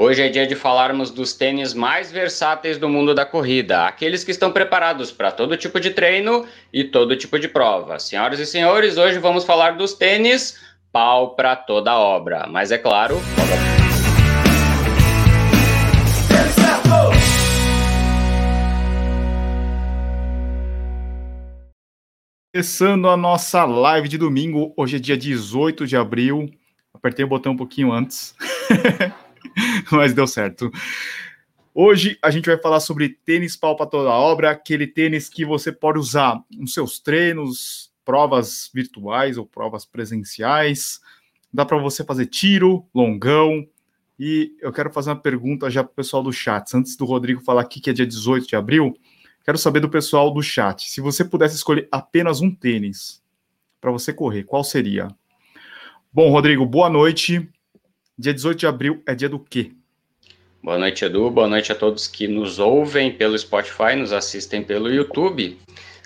Hoje é dia de falarmos dos tênis mais versáteis do mundo da corrida, aqueles que estão preparados para todo tipo de treino e todo tipo de prova. Senhoras e senhores, hoje vamos falar dos tênis pau para toda obra, mas é claro. Começando a nossa live de domingo, hoje é dia 18 de abril. Apertei o botão um pouquinho antes. mas deu certo. Hoje a gente vai falar sobre tênis pau para toda obra, aquele tênis que você pode usar nos seus treinos, provas virtuais ou provas presenciais. Dá para você fazer tiro, longão. E eu quero fazer uma pergunta já para o pessoal do chat. Antes do Rodrigo falar aqui que é dia 18 de abril, quero saber do pessoal do chat. Se você pudesse escolher apenas um tênis para você correr, qual seria? Bom, Rodrigo, boa noite. Dia 18 de abril é dia do quê? Boa noite, Edu. Boa noite a todos que nos ouvem pelo Spotify, nos assistem pelo YouTube.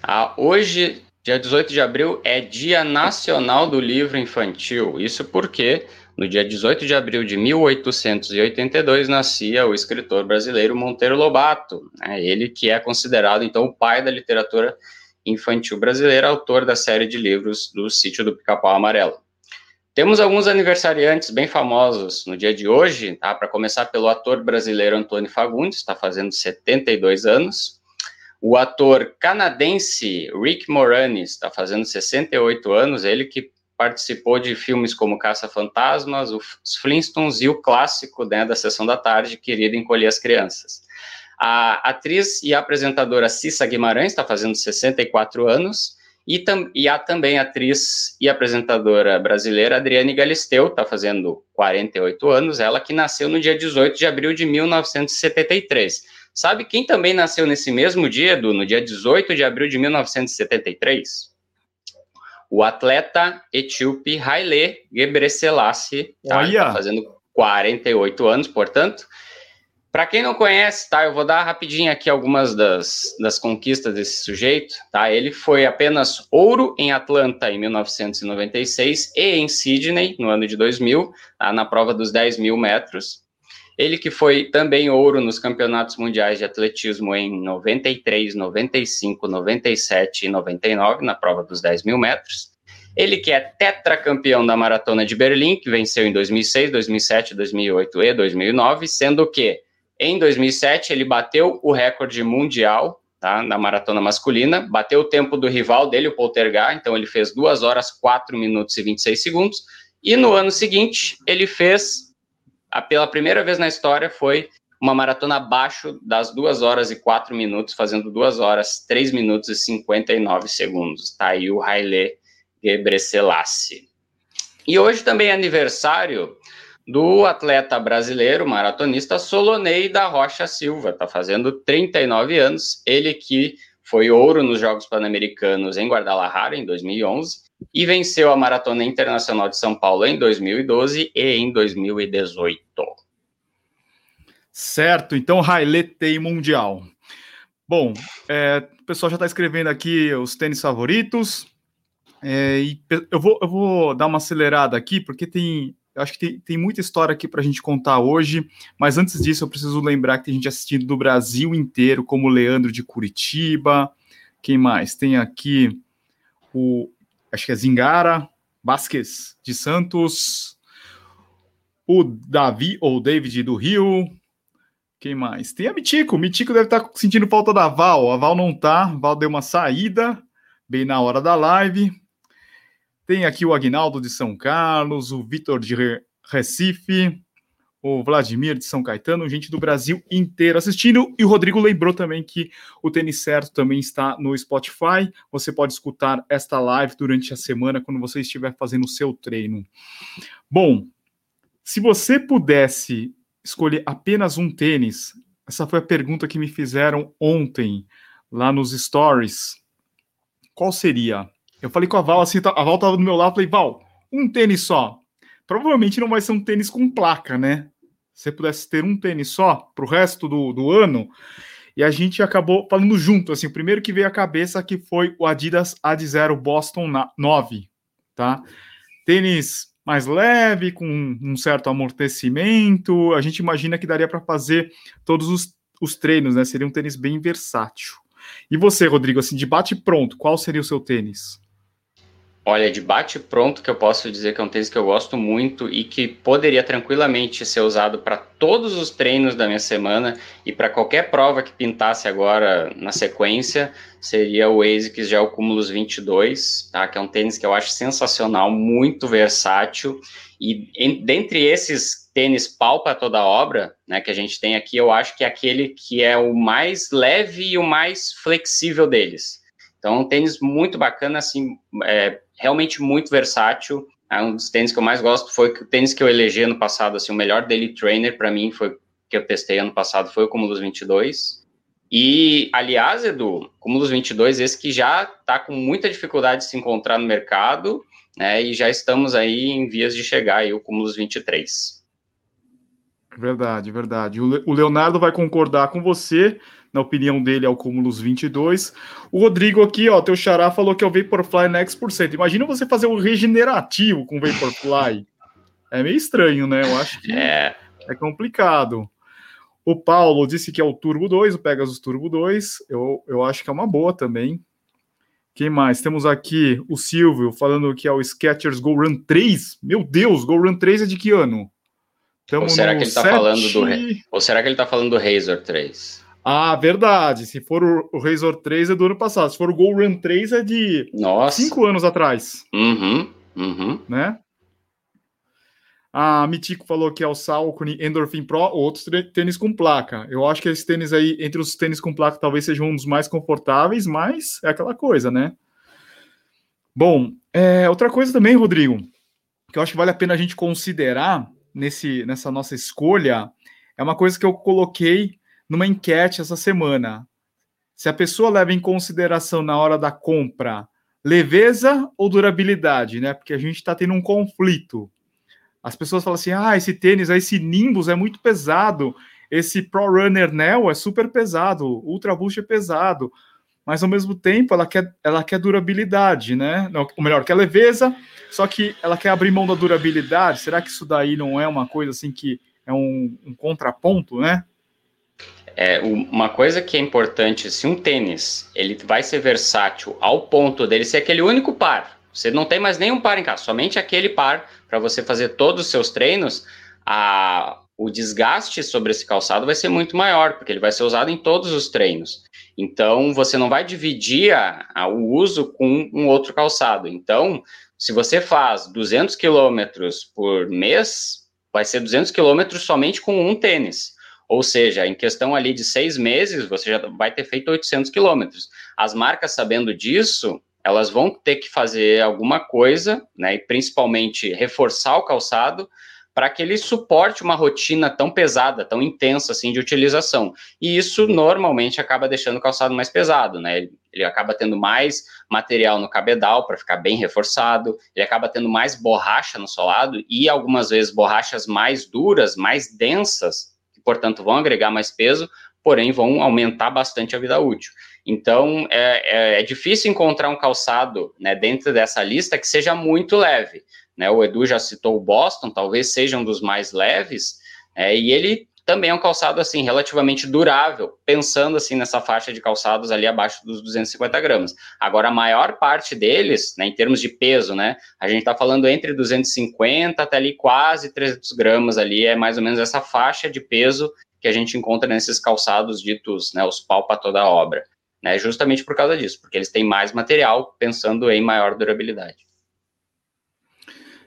Ah, hoje, dia 18 de abril, é Dia Nacional do Livro Infantil. Isso porque no dia 18 de abril de 1882 nascia o escritor brasileiro Monteiro Lobato, né? ele que é considerado então o pai da literatura infantil brasileira, autor da série de livros do Sítio do Pica-Pau Amarelo. Temos alguns aniversariantes bem famosos no dia de hoje, tá? Para começar pelo ator brasileiro Antônio Fagundes, está fazendo 72 anos. O ator canadense Rick Moranis está fazendo 68 anos, ele que participou de filmes como Caça-Fantasmas, Os Flintstones e o clássico né, da Sessão da Tarde, Querido Encolher as Crianças. A atriz e apresentadora Cissa Guimarães está fazendo 64 anos. E, tam, e há também a atriz e apresentadora brasileira Adriane Galisteu, está fazendo 48 anos, ela que nasceu no dia 18 de abril de 1973. Sabe quem também nasceu nesse mesmo dia, Edu, no dia 18 de abril de 1973? O atleta etíope Haile Gebrselassie, tá, tá fazendo 48 anos, portanto, para quem não conhece, tá, eu vou dar rapidinho aqui algumas das, das conquistas desse sujeito, tá? Ele foi apenas ouro em Atlanta em 1996 e em Sydney no ano de 2000, tá, na prova dos 10 mil metros. Ele que foi também ouro nos campeonatos mundiais de atletismo em 93, 95, 97 e 99, na prova dos 10 mil metros. Ele que é tetracampeão da Maratona de Berlim, que venceu em 2006, 2007, 2008 e 2009, sendo que em 2007, ele bateu o recorde mundial tá, na maratona masculina, bateu o tempo do rival dele, o Poltergar, então ele fez 2 horas, 4 minutos e 26 segundos. E no ano seguinte, ele fez, pela primeira vez na história, foi uma maratona abaixo das 2 horas e 4 minutos, fazendo 2 horas, 3 minutos e 59 segundos. Tá aí o Haile Gebrselassie. E hoje também é aniversário do atleta brasileiro, maratonista Solonei da Rocha Silva, está fazendo 39 anos, ele que foi ouro nos Jogos Pan-Americanos em Guadalajara em 2011 e venceu a Maratona Internacional de São Paulo em 2012 e em 2018. Certo, então Haile tem mundial. Bom, é, o pessoal já está escrevendo aqui os tênis favoritos. É, eu vou, eu vou dar uma acelerada aqui, porque tem eu acho que tem, tem muita história aqui para a gente contar hoje, mas antes disso eu preciso lembrar que tem gente assistindo do Brasil inteiro, como o Leandro de Curitiba, quem mais? Tem aqui o, acho que é Zingara, Vasquez de Santos, o Davi ou David do Rio, quem mais? Tem a Mitico, Mitico deve estar tá sentindo falta da Val, a Val não tá, a Val deu uma saída bem na hora da live, tem aqui o Agnaldo de São Carlos, o Vitor de Recife, o Vladimir de São Caetano, gente do Brasil inteiro assistindo. E o Rodrigo lembrou também que o Tênis Certo também está no Spotify. Você pode escutar esta live durante a semana quando você estiver fazendo o seu treino. Bom, se você pudesse escolher apenas um tênis, essa foi a pergunta que me fizeram ontem lá nos stories. Qual seria? Eu falei com a Val assim, tá, a Val tava do meu lado, falei, Val, um tênis só. Provavelmente não vai ser um tênis com placa, né? Se você pudesse ter um tênis só pro resto do, do ano, e a gente acabou falando junto, assim, o primeiro que veio à cabeça que foi o Adidas Ad Zero Boston 9, tá? Tênis mais leve, com um certo amortecimento. A gente imagina que daria para fazer todos os, os treinos, né? Seria um tênis bem versátil. E você, Rodrigo, assim, de bate pronto, qual seria o seu tênis? Olha, de bate pronto que eu posso dizer que é um tênis que eu gosto muito e que poderia tranquilamente ser usado para todos os treinos da minha semana e para qualquer prova que pintasse agora na sequência, seria o ASICS Gel Cumulus 22, tá? Que é um tênis que eu acho sensacional, muito versátil e em, dentre esses tênis pau para toda obra, né, que a gente tem aqui, eu acho que é aquele que é o mais leve e o mais flexível deles. Então, um tênis muito bacana, assim, é, realmente muito versátil. É um dos tênis que eu mais gosto foi o tênis que eu elegi ano passado, assim, o melhor daily trainer para mim foi que eu testei ano passado foi o Cumulus 22. E, aliás, Edu, Cumulus 22, esse que já está com muita dificuldade de se encontrar no mercado, né, e já estamos aí em vias de chegar aí o Cumulus 23. Verdade, verdade. O Leonardo vai concordar com você na opinião dele, é o Cúmulos 22. O Rodrigo aqui, ó, teu xará falou que é o Vaporfly Next por cento. Imagina você fazer um regenerativo com Vaporfly. É meio estranho, né? Eu acho que é, é complicado. O Paulo disse que é o Turbo 2, o Pegasus Turbo 2. Eu, eu acho que é uma boa também. Quem mais? Temos aqui o Silvio falando que é o Skechers Go Run 3. Meu Deus, Go Run 3 é de que ano? Tamo ou será que ele está falando do Ou será que ele tá falando do Razor 3? Ah, verdade. Se for o, o Razor 3 é do ano passado. Se for o Go Run 3 é de Nossa. cinco anos atrás. Uhum, uhum. Né? A Mitico falou que é o Salcone Endorphin Pro, outros tênis com placa. Eu acho que esse tênis aí, entre os tênis com placa, talvez seja um dos mais confortáveis, mas é aquela coisa, né? Bom, é, outra coisa também, Rodrigo, que eu acho que vale a pena a gente considerar nesse, nessa nossa escolha, é uma coisa que eu coloquei numa enquete essa semana. Se a pessoa leva em consideração na hora da compra leveza ou durabilidade, né? Porque a gente está tendo um conflito. As pessoas falam assim: ah, esse tênis, esse Nimbus é muito pesado, esse Pro Runner Neo é super pesado, Ultra Boost é pesado, mas ao mesmo tempo ela quer, ela quer durabilidade, né? Ou melhor, quer leveza, só que ela quer abrir mão da durabilidade. Será que isso daí não é uma coisa assim que é um, um contraponto, né? É, uma coisa que é importante, se um tênis ele vai ser versátil ao ponto dele ser aquele único par, você não tem mais nenhum par em casa, somente aquele par para você fazer todos os seus treinos, a, o desgaste sobre esse calçado vai ser muito maior, porque ele vai ser usado em todos os treinos. Então, você não vai dividir a, a, o uso com um outro calçado. Então, se você faz 200 quilômetros por mês, vai ser 200 quilômetros somente com um tênis. Ou seja, em questão ali de seis meses, você já vai ter feito 800 quilômetros. As marcas, sabendo disso, elas vão ter que fazer alguma coisa, né, e principalmente reforçar o calçado, para que ele suporte uma rotina tão pesada, tão intensa assim de utilização. E isso normalmente acaba deixando o calçado mais pesado, né? Ele acaba tendo mais material no cabedal para ficar bem reforçado, ele acaba tendo mais borracha no solado e algumas vezes borrachas mais duras, mais densas, portanto vão agregar mais peso, porém vão aumentar bastante a vida útil. Então é, é, é difícil encontrar um calçado né, dentro dessa lista que seja muito leve. Né? O Edu já citou o Boston, talvez seja um dos mais leves, é, e ele também é um calçado assim relativamente durável, pensando assim nessa faixa de calçados ali abaixo dos 250 gramas. Agora a maior parte deles, né, em termos de peso, né, a gente está falando entre 250 até ali quase 300 gramas ali é mais ou menos essa faixa de peso que a gente encontra nesses calçados ditos, né, os pau para toda obra, né, justamente por causa disso, porque eles têm mais material pensando em maior durabilidade.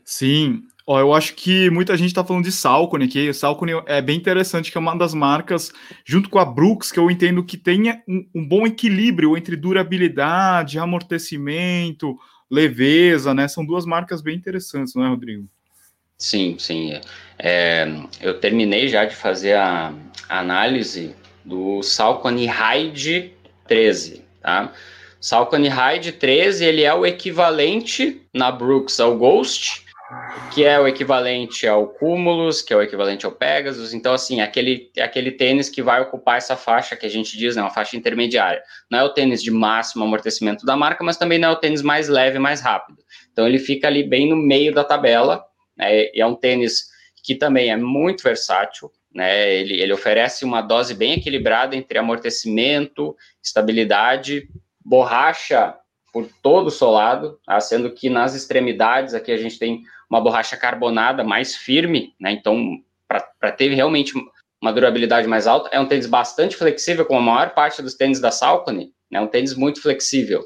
Sim, Ó, eu acho que muita gente está falando de Salcone aqui. Salcone é bem interessante, que é uma das marcas, junto com a Brooks, que eu entendo que tenha um, um bom equilíbrio entre durabilidade, amortecimento, leveza, né? São duas marcas bem interessantes, não é, Rodrigo? Sim, sim. É, eu terminei já de fazer a, análise do Salcone Ride 13, tá? Salcone Ride 13, ele é o equivalente na Brooks ao Ghost, que é o equivalente ao Cumulus, que é o equivalente ao Pegasus. Então, assim, aquele, aquele tênis que vai ocupar essa faixa que a gente diz, né, uma faixa intermediária. Não é o tênis de máximo amortecimento da marca, mas também não é o tênis mais leve, mais rápido. Então, ele fica ali bem no meio da tabela, né? é um tênis que também é muito versátil, né? Ele, ele oferece uma dose bem equilibrada entre amortecimento, estabilidade, borracha por todo o solado, tá? sendo que nas extremidades aqui a gente tem uma borracha carbonada mais firme, né? Então, para ter realmente uma durabilidade mais alta, é um tênis bastante flexível, como a maior parte dos tênis da Salcone, né? Um tênis muito flexível.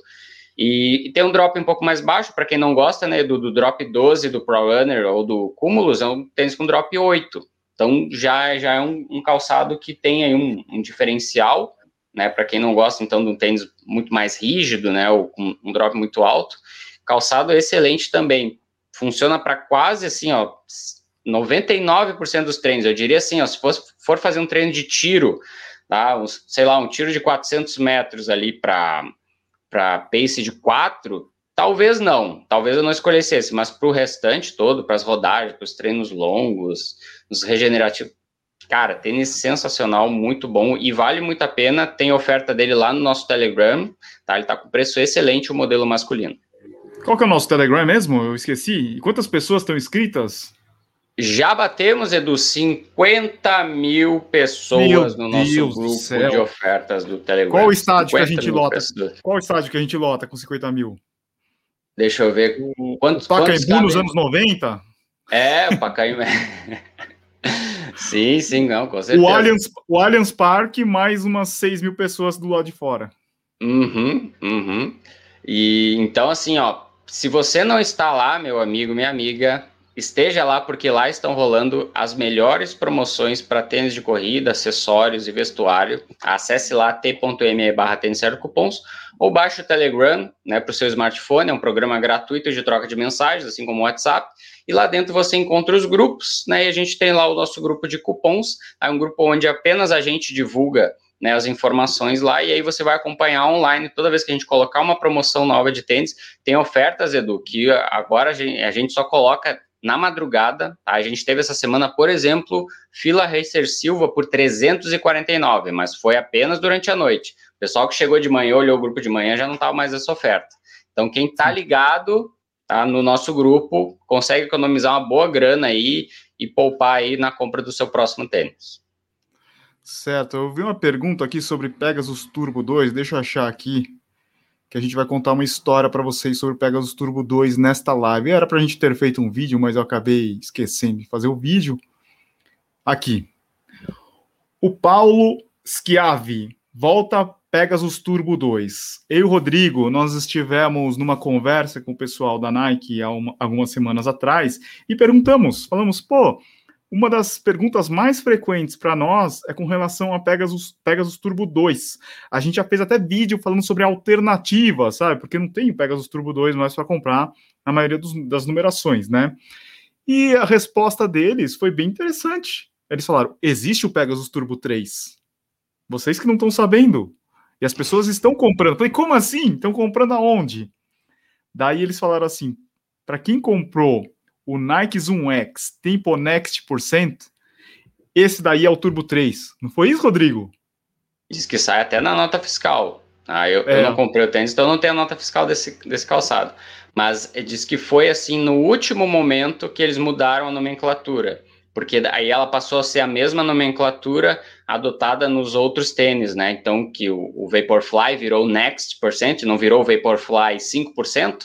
E, e tem um drop um pouco mais baixo, para quem não gosta, né? Do, do, drop 12 do Pro Runner ou do Cumulus, é um tênis com drop 8. Então, já, já é um, um calçado que tem aí um, um diferencial, né? Para quem não gosta, então, de um tênis muito mais rígido, né? Ou com um drop muito alto. Calçado excelente também funciona para quase assim, ó, 99% dos treinos. Eu diria assim, ó, se fosse, for fazer um treino de tiro, tá, um, sei lá, um tiro de 400 metros ali para para pace de 4, talvez não, talvez eu não escolhesse esse, mas para o restante todo, para as rodagens, para os treinos longos, os regenerativos, cara, tênis sensacional, muito bom e vale muito a pena. Tem oferta dele lá no nosso Telegram, tá? Ele tá com preço excelente o modelo masculino. Qual que é o nosso Telegram mesmo? Eu esqueci. E quantas pessoas estão inscritas? Já batemos, Edu, 50 mil pessoas Meu no nosso Deus grupo de ofertas do Telegram. Qual estádio que a gente lota? Pessoas. Qual estádio que a gente lota com 50 mil? Deixa eu ver. Quantos, o Pacaembu quantos nos anos 90? É, o Pacaembu. sim, sim, não, com certeza. O Allianz, o Allianz Parque, mais umas 6 mil pessoas do lado de fora. Uhum, uhum. E então, assim, ó, se você não está lá, meu amigo, minha amiga, esteja lá porque lá estão rolando as melhores promoções para tênis de corrida, acessórios e vestuário. Acesse lá t.me barra tênis cupons ou baixe o Telegram né, para o seu smartphone, é um programa gratuito de troca de mensagens, assim como o WhatsApp, e lá dentro você encontra os grupos, né, e a gente tem lá o nosso grupo de cupons, é um grupo onde apenas a gente divulga né, as informações lá, e aí você vai acompanhar online. Toda vez que a gente colocar uma promoção nova de tênis, tem ofertas, Edu, que agora a gente, a gente só coloca na madrugada. Tá? A gente teve essa semana, por exemplo, Fila Racer Silva por 349, mas foi apenas durante a noite. O pessoal que chegou de manhã, olhou o grupo de manhã, já não estava mais essa oferta. Então, quem está ligado tá, no nosso grupo consegue economizar uma boa grana aí e poupar aí na compra do seu próximo tênis. Certo, eu vi uma pergunta aqui sobre Pegasus Turbo 2, deixa eu achar aqui, que a gente vai contar uma história para vocês sobre Pegasus Turbo 2 nesta live. Era para a gente ter feito um vídeo, mas eu acabei esquecendo de fazer o vídeo. Aqui. O Paulo Schiavi volta Pegasus Turbo 2. Eu e o Rodrigo, nós estivemos numa conversa com o pessoal da Nike há uma, algumas semanas atrás e perguntamos, falamos, pô, uma das perguntas mais frequentes para nós é com relação a Pegasus, Pegasus Turbo 2. A gente já fez até vídeo falando sobre alternativas, sabe? Porque não tem Pegasus Turbo 2 mais para comprar na maioria dos, das numerações, né? E a resposta deles foi bem interessante. Eles falaram: existe o Pegasus Turbo 3. Vocês que não estão sabendo. E as pessoas estão comprando. Eu falei, como assim? Estão comprando aonde? Daí eles falaram assim: para quem comprou o Nike Zoom X Tempo Next por cento, esse daí é o Turbo 3. Não foi isso, Rodrigo? Diz que sai até na nota fiscal. Ah, eu, é. eu não comprei o tênis, então não tenho a nota fiscal desse, desse calçado. Mas diz que foi assim no último momento que eles mudaram a nomenclatura. Porque aí ela passou a ser a mesma nomenclatura adotada nos outros tênis, né? Então, que o, o Vaporfly virou Next Percent, não virou Vaporfly 5%,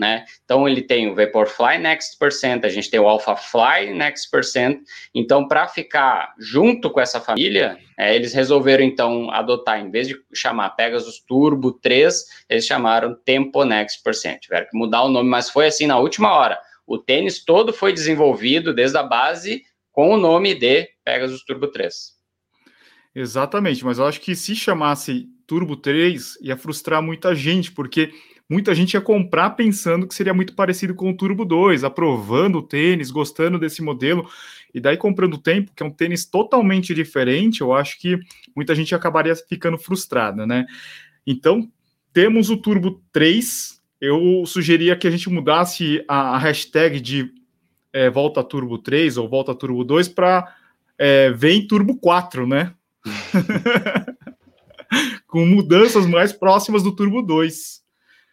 né? Então ele tem o Vaporfly Next Percent, a gente tem o AlphaFly Next Percent. Então, para ficar junto com essa família, é, eles resolveram então adotar, em vez de chamar Pegasus Turbo 3, eles chamaram Tempo Next Percent. Tiveram que mudar o nome, mas foi assim na última hora. O tênis todo foi desenvolvido desde a base com o nome de Pegasus Turbo 3. Exatamente, mas eu acho que se chamasse Turbo 3 ia frustrar muita gente, porque muita gente ia comprar pensando que seria muito parecido com o Turbo 2, aprovando o tênis, gostando desse modelo, e daí comprando o tempo, que é um tênis totalmente diferente, eu acho que muita gente acabaria ficando frustrada, né? Então, temos o Turbo 3, eu sugeria que a gente mudasse a, a hashtag de é, Volta Turbo 3 ou Volta Turbo 2 para é, Vem Turbo 4, né? Com mudanças mais próximas do Turbo 2.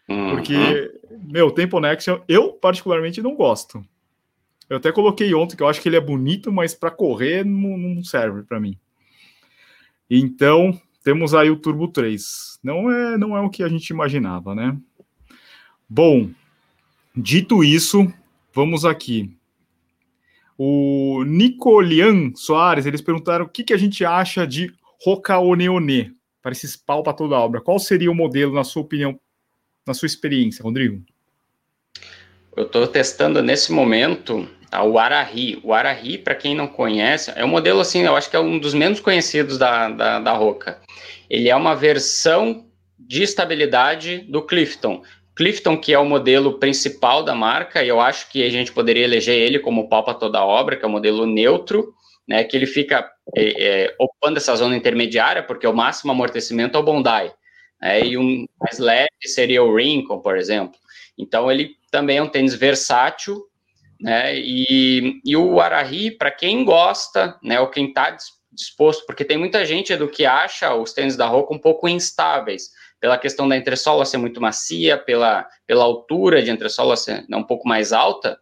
Uhum. Porque, meu, Tempo Next, eu particularmente não gosto. Eu até coloquei ontem que eu acho que ele é bonito, mas para correr não, não serve para mim. Então, temos aí o Turbo 3. Não é, não é o que a gente imaginava, né? Bom, dito isso, vamos aqui. O Nicolian Soares, eles perguntaram o que, que a gente acha de Rocaoneone para esses pau para toda a obra. Qual seria o modelo, na sua opinião, na sua experiência, Rodrigo? Eu estou testando nesse momento o Arahi. O Arahi, para quem não conhece, é um modelo assim, eu acho que é um dos menos conhecidos da, da, da Roca. Ele é uma versão de estabilidade do Clifton. Clifton, que é o modelo principal da marca, e eu acho que a gente poderia eleger ele como pau para toda obra, que é o modelo neutro, né, que ele fica é, é, ocupando essa zona intermediária, porque o máximo amortecimento é o Bondi, né, e um mais leve seria o Rincon, por exemplo. Então, ele também é um tênis versátil, né, e, e o Arahi, para quem gosta, né, ou quem está disposto, porque tem muita gente do que acha os tênis da Roca um pouco instáveis, pela questão da entressola ser muito macia, pela, pela altura de entressola ser né, um pouco mais alta,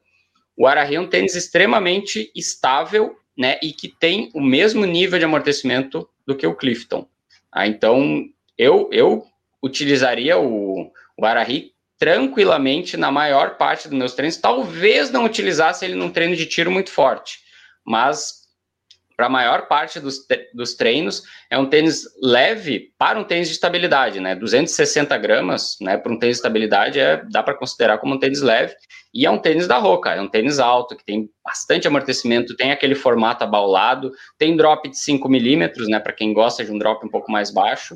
o Arahi é um tênis extremamente estável, né, e que tem o mesmo nível de amortecimento do que o Clifton. Ah, então, eu, eu utilizaria o, o Arahi tranquilamente na maior parte dos meus treinos, talvez não utilizasse ele num treino de tiro muito forte, mas para a maior parte dos, dos treinos, é um tênis leve para um tênis de estabilidade, né? 260 gramas, né? Para um tênis de estabilidade, é, dá para considerar como um tênis leve. E é um tênis da Roca, é um tênis alto, que tem bastante amortecimento, tem aquele formato abaulado, tem drop de 5 milímetros, né? Para quem gosta de um drop um pouco mais baixo.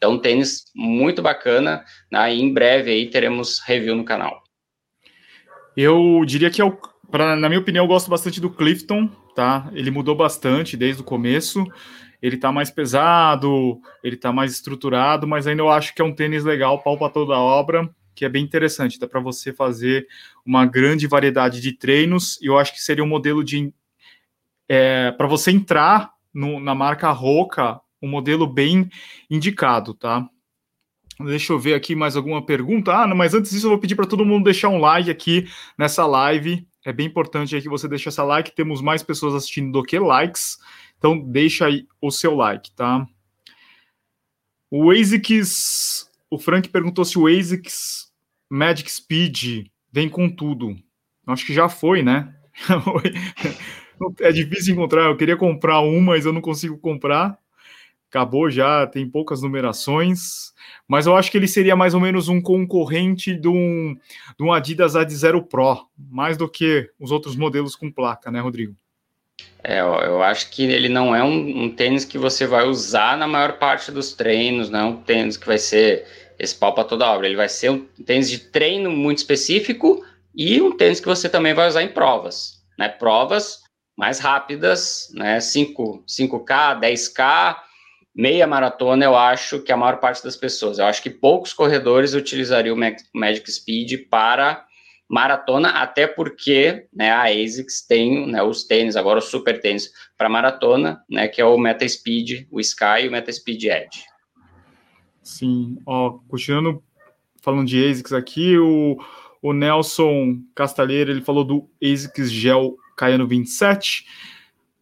Então, tênis muito bacana, né? E em breve aí teremos review no canal. Eu diria que é o, pra, na minha opinião, eu gosto bastante do Clifton, tá? Ele mudou bastante desde o começo. Ele tá mais pesado, ele tá mais estruturado, mas ainda eu acho que é um tênis legal, pau para toda a obra, que é bem interessante. Dá para você fazer uma grande variedade de treinos. E eu acho que seria um modelo de é, para você entrar no, na marca Roca, um modelo bem indicado, tá? Deixa eu ver aqui mais alguma pergunta. Ah, mas antes disso eu vou pedir para todo mundo deixar um like aqui nessa live é bem importante aí que você deixe essa like. Temos mais pessoas assistindo do que likes. Então, deixa aí o seu like, tá? O ASICS, o Frank perguntou se o ASICS Magic Speed vem com tudo. Acho que já foi, né? é difícil encontrar. Eu queria comprar um, mas eu não consigo comprar acabou já, tem poucas numerações, mas eu acho que ele seria mais ou menos um concorrente de um, de um Adidas Ad Zero Pro, mais do que os outros modelos com placa, né, Rodrigo? É, eu acho que ele não é um, um tênis que você vai usar na maior parte dos treinos, não é um tênis que vai ser esse pau para toda obra, ele vai ser um tênis de treino muito específico e um tênis que você também vai usar em provas, né, provas mais rápidas, né, 5, 5K, 10K, meia maratona, eu acho que a maior parte das pessoas, eu acho que poucos corredores utilizariam o Magic Speed para maratona, até porque né, a ASICS tem né, os tênis, agora o super tênis para maratona, né, que é o Meta Speed, o Sky e o Meta Speed Edge. Sim, ó, continuando falando de ASICS aqui, o, o Nelson Castalheira, ele falou do ASICS Gel Caiano 27.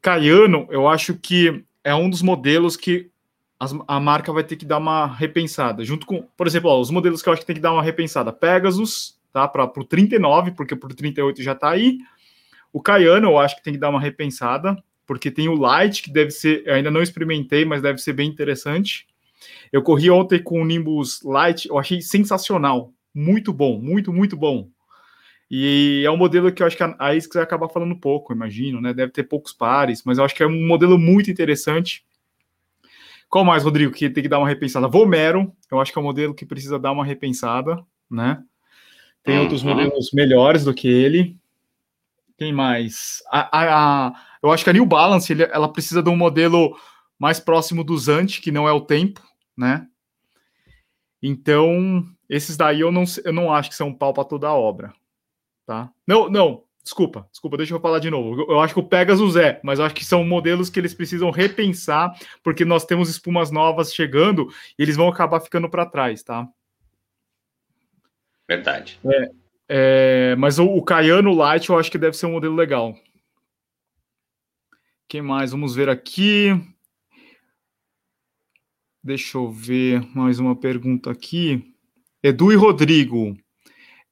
Caiano, eu acho que é um dos modelos que as, a marca vai ter que dar uma repensada. Junto com, por exemplo, ó, os modelos que eu acho que tem que dar uma repensada. Pegasus, tá? Para o 39, porque para o 38 já está aí. O Cayano, eu acho que tem que dar uma repensada, porque tem o Light, que deve ser, ainda não experimentei, mas deve ser bem interessante. Eu corri ontem com o Nimbus Light, eu achei sensacional. Muito bom, muito, muito bom. E é um modelo que eu acho que a ISCS vai acabar falando pouco, imagino, né? Deve ter poucos pares, mas eu acho que é um modelo muito interessante qual mais, Rodrigo, que tem que dar uma repensada? Vomero, eu acho que é um modelo que precisa dar uma repensada, né? Tem uhum. outros modelos melhores do que ele. Quem mais? A, a, a, eu acho que a New Balance ele, ela precisa de um modelo mais próximo do Zante, que não é o tempo, né? Então, esses daí eu não, eu não acho que são pau para toda a obra, tá? Não, não, Desculpa, desculpa, deixa eu falar de novo. Eu acho que o Pegasus é, mas eu acho que são modelos que eles precisam repensar, porque nós temos espumas novas chegando e eles vão acabar ficando para trás, tá? Verdade. É, É, mas o, o Cayano Light eu acho que deve ser um modelo legal. Quem mais? Vamos ver aqui. Deixa eu ver mais uma pergunta aqui. Edu e Rodrigo.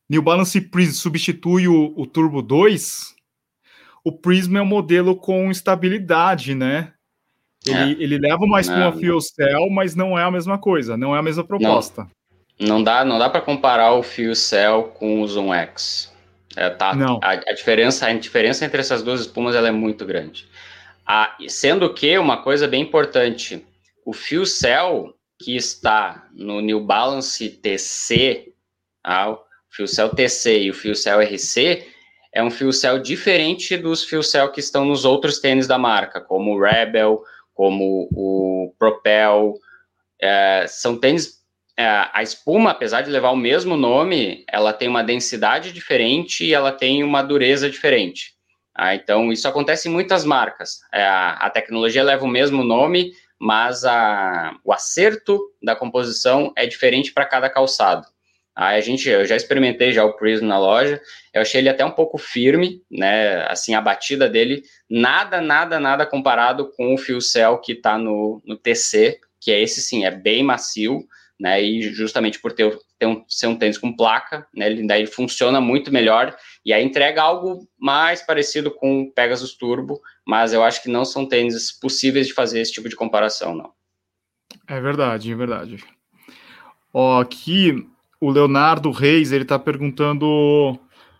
New Balance Prism substitui o, o Turbo 2? O Prism é um modelo com estabilidade, né? Ele, é. ele leva uma espuma Fuel Cell, mas não é a mesma coisa, não é a mesma proposta. Não, não dá, não dá para comparar o Fuel Cell com o Zoom X. É, tá, não. A, a, diferença, a diferença entre essas duas espumas ela é muito grande. A, sendo que uma coisa bem importante, o Fuel Cell que está no New Balance TC, ah, o Fuel Cell TC e o Fuel Cell RC, é um Fuel Cell diferente dos Fuel Cell que estão nos outros tênis da marca, como o Rebel, como o Propel. É, são tênis. É, a espuma, apesar de levar o mesmo nome, ela tem uma densidade diferente e ela tem uma dureza diferente. Ah, então, isso acontece em muitas marcas. É, a tecnologia leva o mesmo nome, mas a, o acerto da composição é diferente para cada calçado. Aí a gente, eu já experimentei já o Prism na loja, eu achei ele até um pouco firme, né? Assim, a batida dele, nada, nada, nada comparado com o Fio Cell que está no, no TC, que é esse sim, é bem macio, né? E justamente por ter, ter um, ser um tênis com placa, né? Ele daí funciona muito melhor e aí entrega algo mais parecido com o Pegasus Turbo, mas eu acho que não são tênis possíveis de fazer esse tipo de comparação, não. É verdade, é verdade. Ó, aqui o Leonardo Reis, ele está perguntando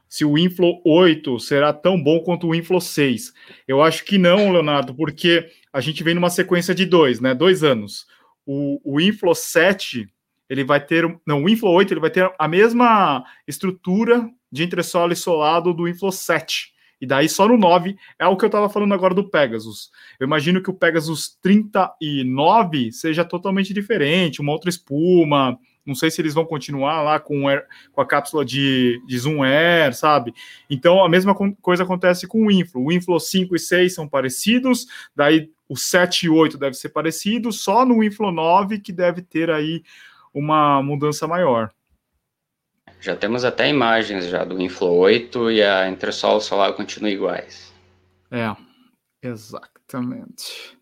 se o Inflow 8 será tão bom quanto o Inflow 6. Eu acho que não, Leonardo, porque a gente vem numa sequência de dois, né? Dois anos. O, o Inflow 7, ele vai ter. Não, o Inflow 8 ele vai ter a mesma estrutura de entressola e solado do Inflow 7. E daí só no 9 é o que eu estava falando agora do Pegasus. Eu imagino que o Pegasus 39 seja totalmente diferente, uma outra espuma, não sei se eles vão continuar lá com, air, com a cápsula de, de Zoom Air, sabe? Então a mesma coisa acontece com o Inflow. O Inflow 5 e 6 são parecidos, daí o 7 e 8 deve ser parecido, só no Inflow 9 que deve ter aí uma mudança maior. Já temos até imagens já do Inflow 8 e a entressola solar continuam iguais. É, exatamente.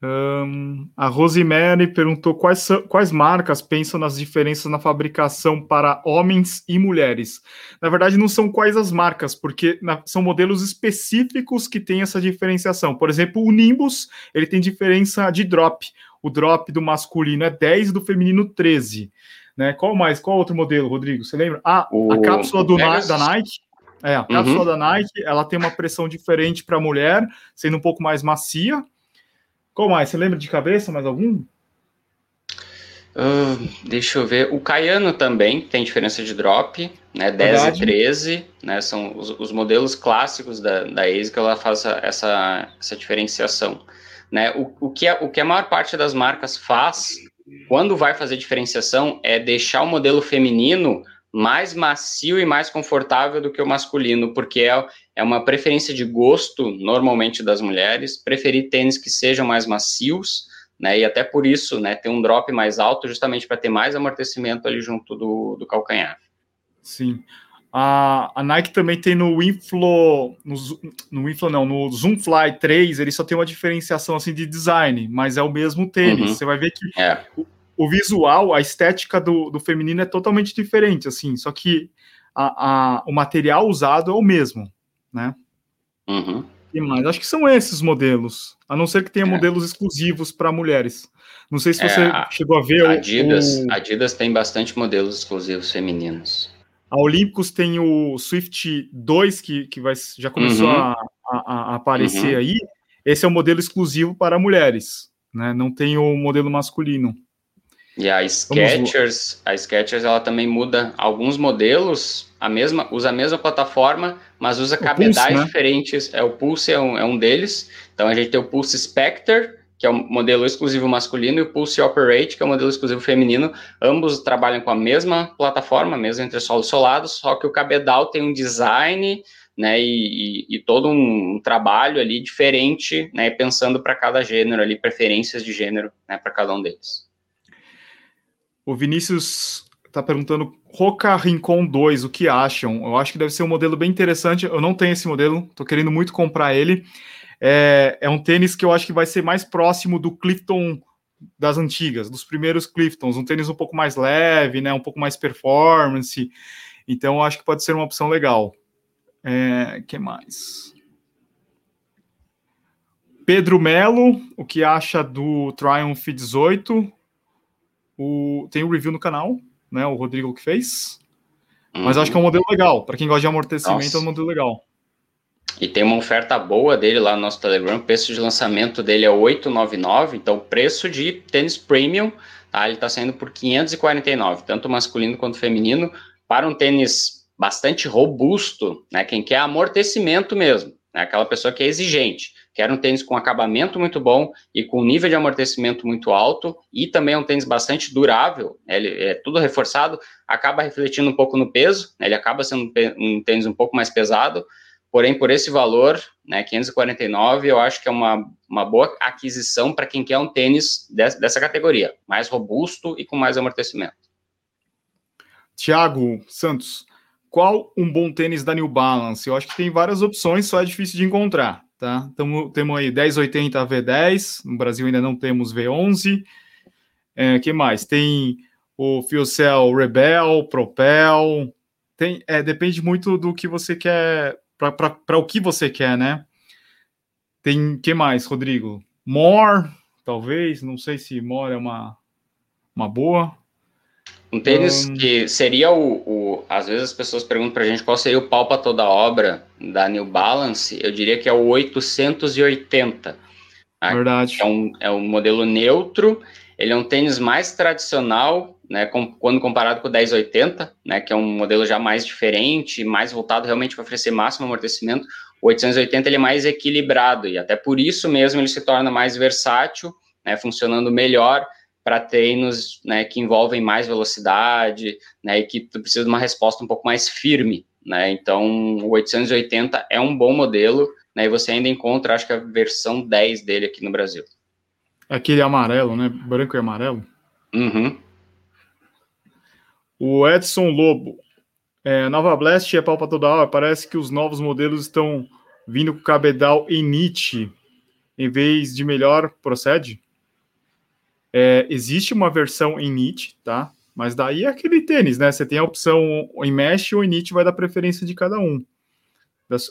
Um, a Rosemary perguntou quais, quais marcas pensam nas diferenças na fabricação para homens e mulheres. Na verdade, não são quais as marcas, porque na, são modelos específicos que têm essa diferenciação. Por exemplo, o Nimbus ele tem diferença de drop. O drop do masculino é 10 e do feminino 13. Né? Qual mais? Qual outro modelo, Rodrigo? Você lembra? Ah, o, a cápsula do, da Nike. É, a cápsula uhum. da Nike ela tem uma pressão diferente para a mulher, sendo um pouco mais macia qual mais? Você lembra de cabeça mais algum? Uh, deixa eu ver. O Caiano também tem diferença de drop, né? 10 Verdade. e 13, né? São os, os, modelos clássicos da, da ASIC, ela faz essa, essa diferenciação. Né? O, o, que a, o que a maior parte das marcas faz quando vai fazer diferenciação é deixar o modelo feminino mais macio e mais confortável do que o masculino, porque é, é uma preferência de gosto, normalmente, das mulheres, preferir tênis que sejam mais macios, né, e até por isso, né, ter um drop mais alto, justamente para ter mais amortecimento ali junto do, do calcanhar. Sim. A, a Nike também tem no Inflow, no, no Inflow não, no Zoomfly 3, ele só tem uma diferenciação assim de design, mas é o mesmo tênis. Uhum. Você vai ver que é o visual, a estética do, do feminino é totalmente diferente, assim, só que a, a, o material usado é o mesmo, né? Uhum. E mais, acho que são esses modelos, a não ser que tenha é. modelos exclusivos para mulheres. Não sei se você é, chegou a ver Adidas, o... Adidas tem bastante modelos exclusivos femininos. A Olímpicos tem o Swift 2, que, que vai, já começou uhum. a, a, a, aparecer uhum. aí. Esse é o modelo exclusivo para mulheres, né? Não tem o modelo masculino. E a Skechers, a Skechers ela também muda alguns modelos, a mesma, usa a mesma plataforma, mas usa o cabedais Pulse, né? diferentes. É o Pulse é um, é um deles. Então a gente tem o Pulse Spectre, que é o modelo exclusivo masculino, e o Pulse Operate, que é o modelo exclusivo feminino. Ambos trabalham com a mesma plataforma, mesmo entre solos solados, só que o cabedal tem um design né, e, e, e, todo um trabalho ali diferente, né, pensando para cada gênero ali, preferências de gênero, né, para cada um deles. O Vinícius está tá perguntando Roca Rincon 2, o que acham? Eu acho que deve ser um modelo bem interessante. Eu não tenho esse modelo, tô querendo muito comprar ele. É, é um tênis que eu acho que vai ser mais próximo do Clifton das antigas, dos primeiros Cliftons, um tênis um pouco mais leve, né, um pouco mais performance. Então, eu acho que pode ser uma opção legal. É, que mais? Pedro Melo, o que acha do Triumph 18? O, tem o um review no canal, né? O Rodrigo que fez. Uhum. Mas acho que é um modelo legal. Para quem gosta de amortecimento, Nossa. é um modelo legal. E tem uma oferta boa dele lá no nosso Telegram. O preço de lançamento dele é 899, então o preço de tênis premium, tá? Ele está saindo por 549, tanto masculino quanto feminino, para um tênis bastante robusto, né? Quem quer amortecimento mesmo, né? Aquela pessoa que é exigente. Quer um tênis com acabamento muito bom e com nível de amortecimento muito alto e também é um tênis bastante durável, né? ele é tudo reforçado, acaba refletindo um pouco no peso, né? ele acaba sendo um tênis um pouco mais pesado, porém por esse valor, né, 549, eu acho que é uma, uma boa aquisição para quem quer um tênis dessa, dessa categoria, mais robusto e com mais amortecimento. Tiago Santos, qual um bom tênis da New Balance? Eu acho que tem várias opções, só é difícil de encontrar tá? Tamo, temos aí 1080 V10, no Brasil ainda não temos V11. É, que mais? Tem o FuelCell Rebel, Propel. Tem, é, depende muito do que você quer, para o que você quer, né? Tem, que mais, Rodrigo? More, talvez, não sei se More é uma, uma boa. Um tênis um... que seria o, o, Às vezes as pessoas perguntam pra gente qual seria o pau para toda obra da New Balance. Eu diria que é o 880. Tá? Verdade. É um, é um modelo neutro. Ele é um tênis mais tradicional, né? Com, quando comparado com o 1080, né? Que é um modelo já mais diferente, mais voltado realmente para oferecer máximo amortecimento. O 880 ele é mais equilibrado e até por isso mesmo ele se torna mais versátil, né? Funcionando melhor para treinos né, que envolvem mais velocidade, né, e que tu precisa de uma resposta um pouco mais firme, né, então o 880 é um bom modelo, né, e você ainda encontra, acho que a versão 10 dele aqui no Brasil. Aquele amarelo, né, branco e amarelo? Uhum. O Edson Lobo, é, Nova Blast é pau para toda hora, parece que os novos modelos estão vindo com cabedal Init, em vez de melhor, procede? É, existe uma versão em NIT, tá? Mas daí é aquele tênis, né? Você tem a opção em mesh ou em NIT, vai dar preferência de cada um.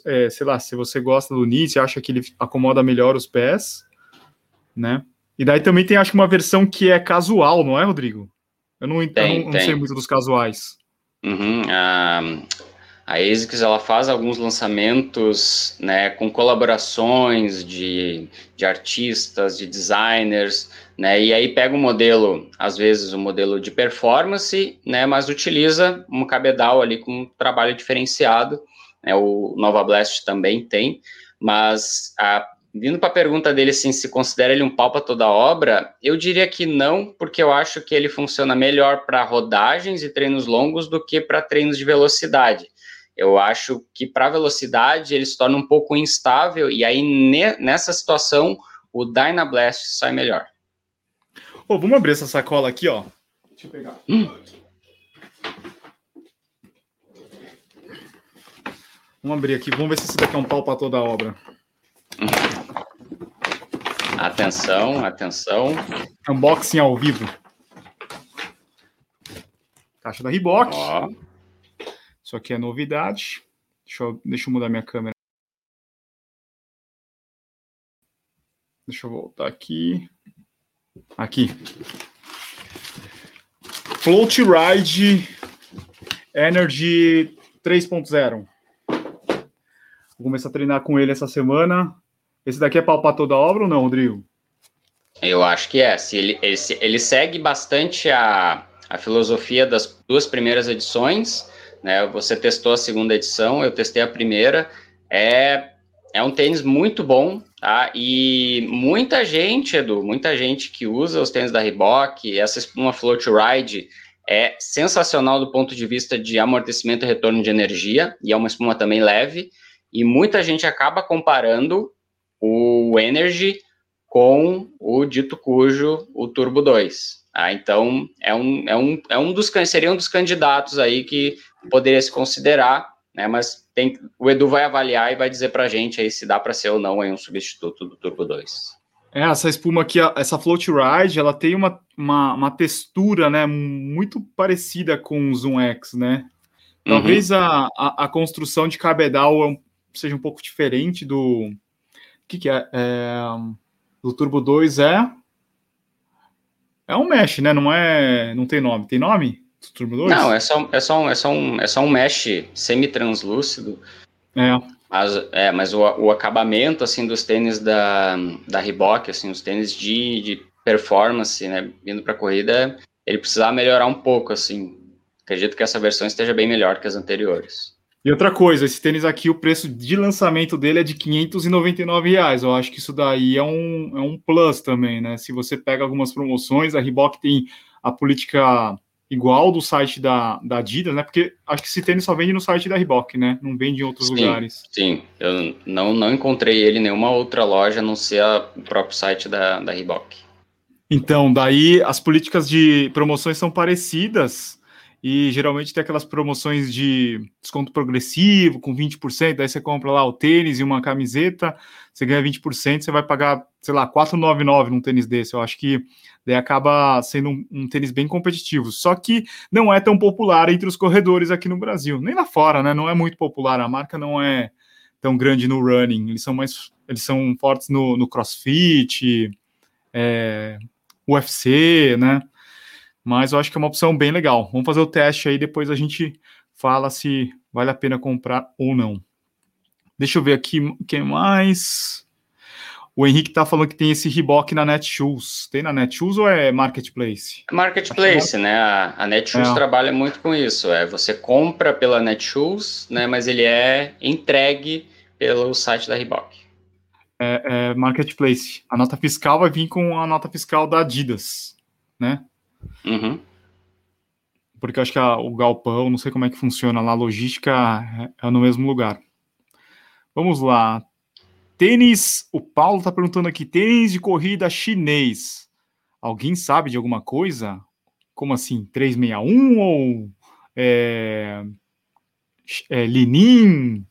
É, sei lá, se você gosta do NIT, acha que ele acomoda melhor os pés, né? E daí também tem, acho que, uma versão que é casual, não é, Rodrigo? Eu não, tem, eu não, não sei muito dos casuais. Uhum, a, a ASICS ela faz alguns lançamentos né, com colaborações de, de artistas, de designers, né? E aí pega um modelo, às vezes um modelo de performance, né? Mas utiliza um cabedal ali com um trabalho diferenciado. Né? O Nova Blast também tem, mas a, vindo para a pergunta dele assim, se considera ele um pau para toda obra, eu diria que não, porque eu acho que ele funciona melhor para rodagens e treinos longos do que para treinos de velocidade. Eu acho que para velocidade ele se torna um pouco instável e aí ne, nessa situação o Dynablast sai melhor. Pô, vamos abrir essa sacola aqui, ó. Deixa eu pegar. Hum. Vamos abrir aqui, vamos ver se esse daqui é um pau para toda a obra. Atenção, atenção. Unboxing ao vivo. Caixa da Reebok. Ó. Isso aqui é novidade. Deixa eu, deixa eu mudar minha câmera. Deixa eu voltar aqui. Aqui. Float Ride Energy 3.0. Vou começar a treinar com ele essa semana. Esse daqui é palpar toda a obra ou não, Rodrigo? Eu acho que é. Se ele, ele, ele segue bastante a, a filosofia das duas primeiras edições. Né? Você testou a segunda edição, eu testei a primeira. É, é um tênis muito bom, Tá? E muita gente, Edu, muita gente que usa os tênis da Reebok, essa espuma Float Ride é sensacional do ponto de vista de amortecimento e retorno de energia, e é uma espuma também leve, e muita gente acaba comparando o Energy com o dito cujo, o Turbo 2. Ah, então, é um, é, um, é um dos, seria um dos candidatos aí que poderia se considerar, né? Mas tem, o Edu vai avaliar e vai dizer para a gente aí se dá para ser ou não aí um substituto do Turbo 2. É, essa espuma aqui, essa Float Ride, ela tem uma, uma, uma, textura, né, muito parecida com o Zoom X, né? Talvez uhum. a, a, a, construção de cabedal é seja um pouco diferente do... O que que é? é do Turbo 2 é... É um mesh, né? Não é... Não tem nome. Tem nome? Turbo 2? Não, é só, é só, um, é só, um, é só um mesh semi-translúcido. É. Mas, é, mas o, o acabamento, assim, dos tênis da, da Reebok, assim, os tênis de, de performance, né, vindo para corrida, ele precisava melhorar um pouco, assim. Acredito que essa versão esteja bem melhor que as anteriores. E outra coisa, esse tênis aqui, o preço de lançamento dele é de 599 reais. Eu acho que isso daí é um, é um plus também, né? Se você pega algumas promoções, a Reebok tem a política igual do site da, da Adidas, né? Porque acho que esse tênis só vende no site da Reebok, né? Não vende em outros sim, lugares. Sim, eu não, não encontrei ele em nenhuma outra loja, a não ser a, o próprio site da, da Reebok. Então, daí as políticas de promoções são parecidas, e geralmente tem aquelas promoções de desconto progressivo com 20%, daí você compra lá o tênis e uma camiseta, você ganha 20%, você vai pagar, sei lá, 4,99 num tênis desse. Eu acho que daí acaba sendo um, um, tênis bem competitivo. Só que não é tão popular entre os corredores aqui no Brasil, nem lá fora, né? Não é muito popular, a marca não é tão grande no running, eles são mais eles são fortes no, no crossfit, é, UFC, né? Mas eu acho que é uma opção bem legal. Vamos fazer o teste aí, depois a gente fala se vale a pena comprar ou não. Deixa eu ver aqui o que mais. O Henrique tá falando que tem esse Reebok na Netshoes. Tem na Netshoes ou é Marketplace? Marketplace, é né? A, a Netshoes é. trabalha muito com isso. É, você compra pela Netshoes, né? Mas ele é entregue pelo site da Reebok. É, é Marketplace. A nota fiscal vai vir com a nota fiscal da Adidas, né? Uhum. Porque eu acho que a, o galpão, não sei como é que funciona lá, a logística é, é no mesmo lugar. Vamos lá. Tênis, o Paulo está perguntando aqui, tênis de corrida chinês. Alguém sabe de alguma coisa? Como assim, 361 ou é, é, Linin?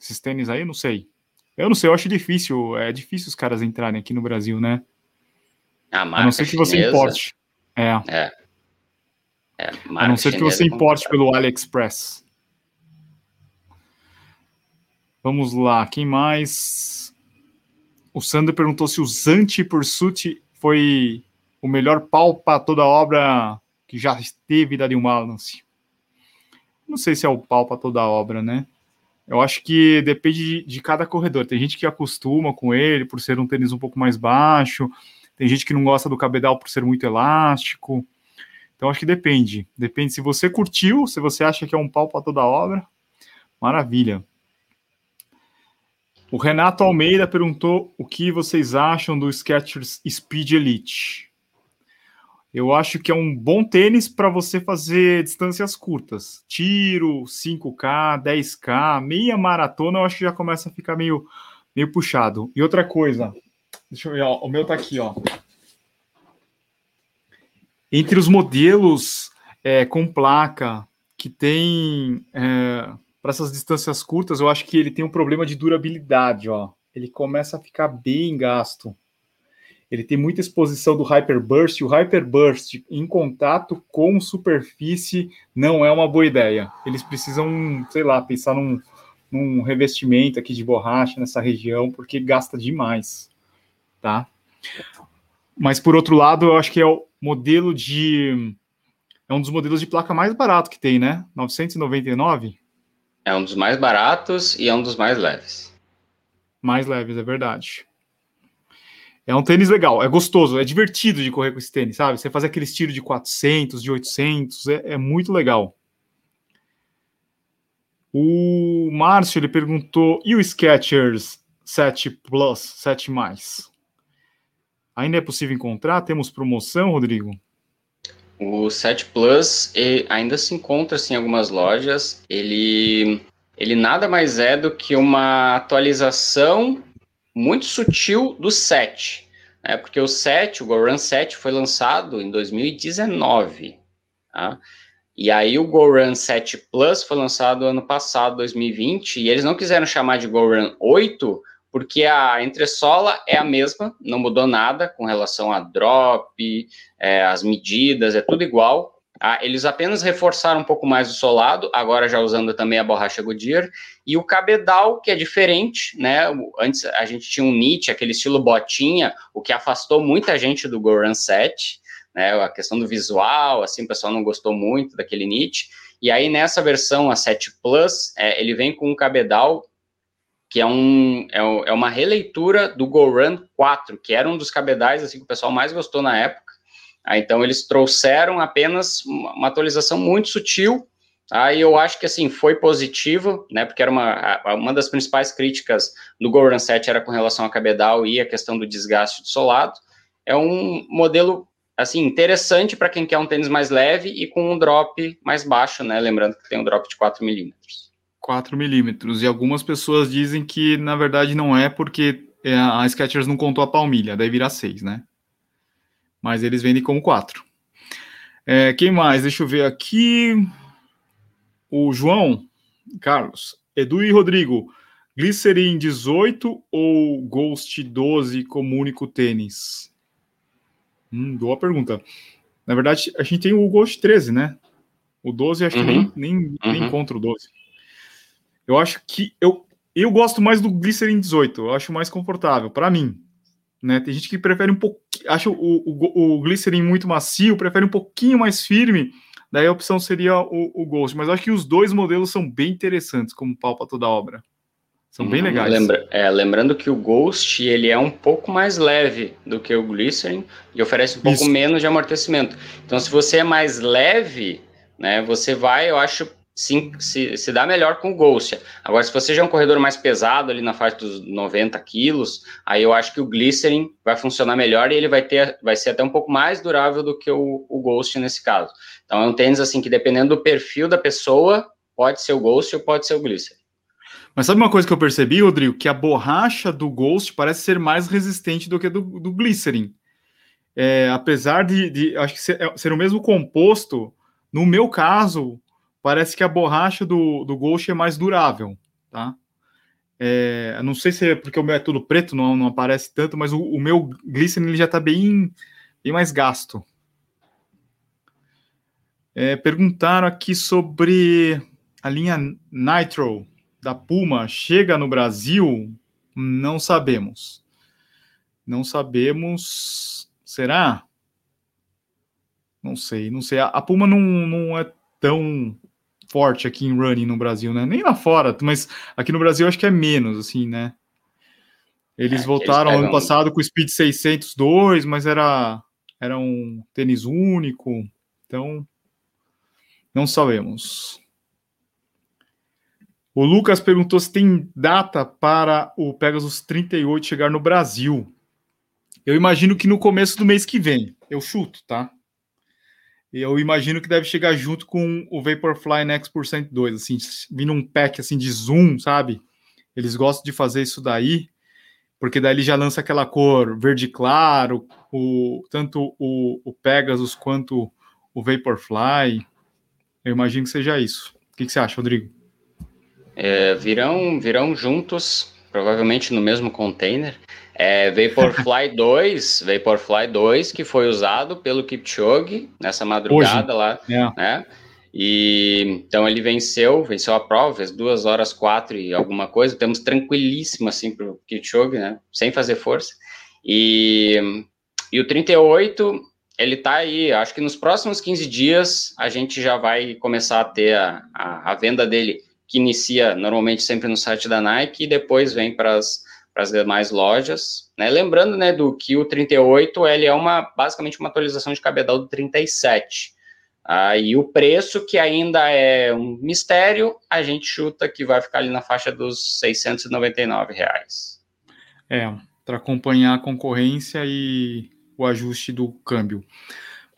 Esses tênis aí, eu não sei. Eu não sei, eu acho difícil, é difícil os caras entrarem aqui no Brasil, né? A, a não ser que você importe. É. é. é a não ser que você importe pelo AliExpress. Vamos lá, quem mais? O Sander perguntou se o Zanti Pursuit foi o melhor pau para toda a obra que já esteve da New Balance. Não sei se é o pau para toda a obra, né? Eu acho que depende de, de, cada corredor. Tem gente que acostuma com ele por ser um tênis um pouco mais baixo. Tem gente que não gosta do cabedal por ser muito elástico. Então acho que depende. Depende se você curtiu, se você acha que é um pau para toda obra. Maravilha. O Renato Almeida perguntou o que vocês acham do Skechers Speed Elite. Eu acho que é um bom tênis para você fazer distâncias curtas. Tiro, 5K, 10K, meia maratona, eu acho que já começa a ficar meio, meio puxado. E outra coisa, Deixa eu ver, ó, o meu tá aqui, ó. Entre os modelos é, com placa que tem é, para essas distâncias curtas, eu acho que ele tem um problema de durabilidade, ó. Ele começa a ficar bem gasto. Ele tem muita exposição do Hyperburst, e o Hyperburst em contato com superfície não é uma boa ideia. Eles precisam, sei lá, pensar num, num revestimento aqui de borracha nessa região, porque gasta demais tá? Mas por outro lado, eu acho que é o modelo de é um dos modelos de placa mais barato que tem, né? 999. É um dos mais baratos e é um dos mais leves. Mais leves, é verdade. É um tênis legal, é gostoso, é divertido de correr com esse tênis, sabe? Você faz aquele estilo de 400, de 800, é, é muito legal. O Márcio, ele perguntou, e o Skechers 7 Plus, 7 mais? Ainda é possível encontrar? Temos promoção, Rodrigo? O 7 Plus ainda se encontra assim, em algumas lojas. Ele, ele nada mais é do que uma atualização muito sutil do 7. né? Porque o 7, o Go Run 7 foi lançado em 2019, tá? E aí o Go Run 7 Plus foi lançado ano passado, 2020, e eles não quiseram chamar de Go Run 8 porque a entressola é a mesma, não mudou nada com relação a drop, é, as medidas, é tudo igual. Ah, eles apenas reforçaram um pouco mais o solado, agora já usando também a borracha Goodyear, e o cabedal, que é diferente, né? Antes a gente tinha um Nietzsche, aquele estilo botinha, o que afastou muita gente do Go Run 7, né? A questão do visual, assim, o pessoal não gostou muito daquele Nietzsche. E aí nessa versão, a 7 Plus, é, ele vem com um cabedal que é, um, é, é, uma releitura do Go Run 4, que era um dos cabedais assim, que o pessoal mais gostou na época. Ah, então, eles trouxeram apenas uma atualização muito sutil, tá? e eu acho que assim foi positivo, né, porque era uma, uma das principais críticas do Go Run 7 era com relação a cabedal e a questão do desgaste do solado. É um modelo assim interessante para quem quer um tênis mais leve e com um drop mais baixo, né? Lembrando que tem um drop de 4 milímetros. 4 milímetros. E algumas pessoas dizem que, na verdade, não é porque é, a Skechers não contou a palmilha, daí vira 6, né? Mas eles vendem como 4. É, quem mais? Deixa eu ver aqui. O João, Carlos, Edu e Rodrigo. Glycerin 18 ou Ghost 12 como único tênis? Hum, boa pergunta. Na verdade, a gente tem o Ghost 13, né? O 12 acho uhum. que nem, nem, uhum. nem encontra o 12. Eu acho que eu, eu gosto mais do Glycerin 18, eu acho mais confortável, para mim. Né? Tem gente que prefere um pouco, acha o, o, o Glycerin muito macio, prefere um pouquinho mais firme, daí a opção seria o, o Ghost. Mas eu acho que os dois modelos são bem interessantes como pau para toda a obra. São bem hum, legais. Lembra, é, lembrando que o Ghost ele é um pouco mais leve do que o Glycerin e oferece um pouco Isso. menos de amortecimento. Então, se você é mais leve, né, você vai, eu acho, se, se, se dá melhor com o Ghost. Agora, se você já é um corredor mais pesado, ali na faixa dos 90 quilos, aí eu acho que o Glycerin vai funcionar melhor e ele vai, ter, vai ser até um pouco mais durável do que o, o Ghost nesse caso. Então, é um tênis assim que, dependendo do perfil da pessoa, pode ser o Ghost ou pode ser o Glycerin. Mas sabe uma coisa que eu percebi, Rodrigo? Que a borracha do Ghost parece ser mais resistente do que do, do Glycerin. É, apesar de, de, acho que ser, é, ser o mesmo composto, no meu caso, parece que a borracha do, do Ghost é mais durável, tá? É, não sei se é porque o meu é tudo preto, não, não aparece tanto, mas o, o meu Glycerin ele já está bem, bem mais gasto. É, perguntaram aqui sobre a linha Nitro da Puma chega no Brasil? Não sabemos. Não sabemos. Será? Não sei, não sei. A, a Puma não, não é tão forte aqui em running no Brasil, né? Nem lá fora, mas aqui no Brasil acho que é menos, assim, né? Eles é, voltaram eles ano passado com o Speed 602, mas era, era um tênis único, então não sabemos. O Lucas perguntou se tem data para o Pegasus 38 chegar no Brasil. Eu imagino que no começo do mês que vem. Eu chuto, tá? Eu imagino que deve chegar junto com o Vaporfly Next Percent 2, assim, vindo um pack assim de zoom, sabe? Eles gostam de fazer isso daí, porque daí ele já lança aquela cor verde claro, o, tanto o, o Pegasus quanto o Vaporfly. Eu imagino que seja isso. O que, que você acha, Rodrigo? É, virão, virão juntos, provavelmente no mesmo container. É, Vaporfly 2, Vaporfly 2, que foi usado pelo Kipchoge nessa madrugada Hoje. lá, é. né? E então ele venceu, venceu a prova, fez duas horas quatro e alguma coisa. Temos tranquilíssimo assim para o Kipchoge, né? Sem fazer força. E, e o 38, ele tá aí. Acho que nos próximos 15 dias a gente já vai começar a ter a, a, a venda dele, que inicia normalmente sempre no site da Nike e depois vem para as para as demais lojas. Né? Lembrando né, do que o 38 ele é uma, basicamente uma atualização de cabedal do 37. Ah, e o preço, que ainda é um mistério, a gente chuta que vai ficar ali na faixa dos 699 reais. É, para acompanhar a concorrência e o ajuste do câmbio.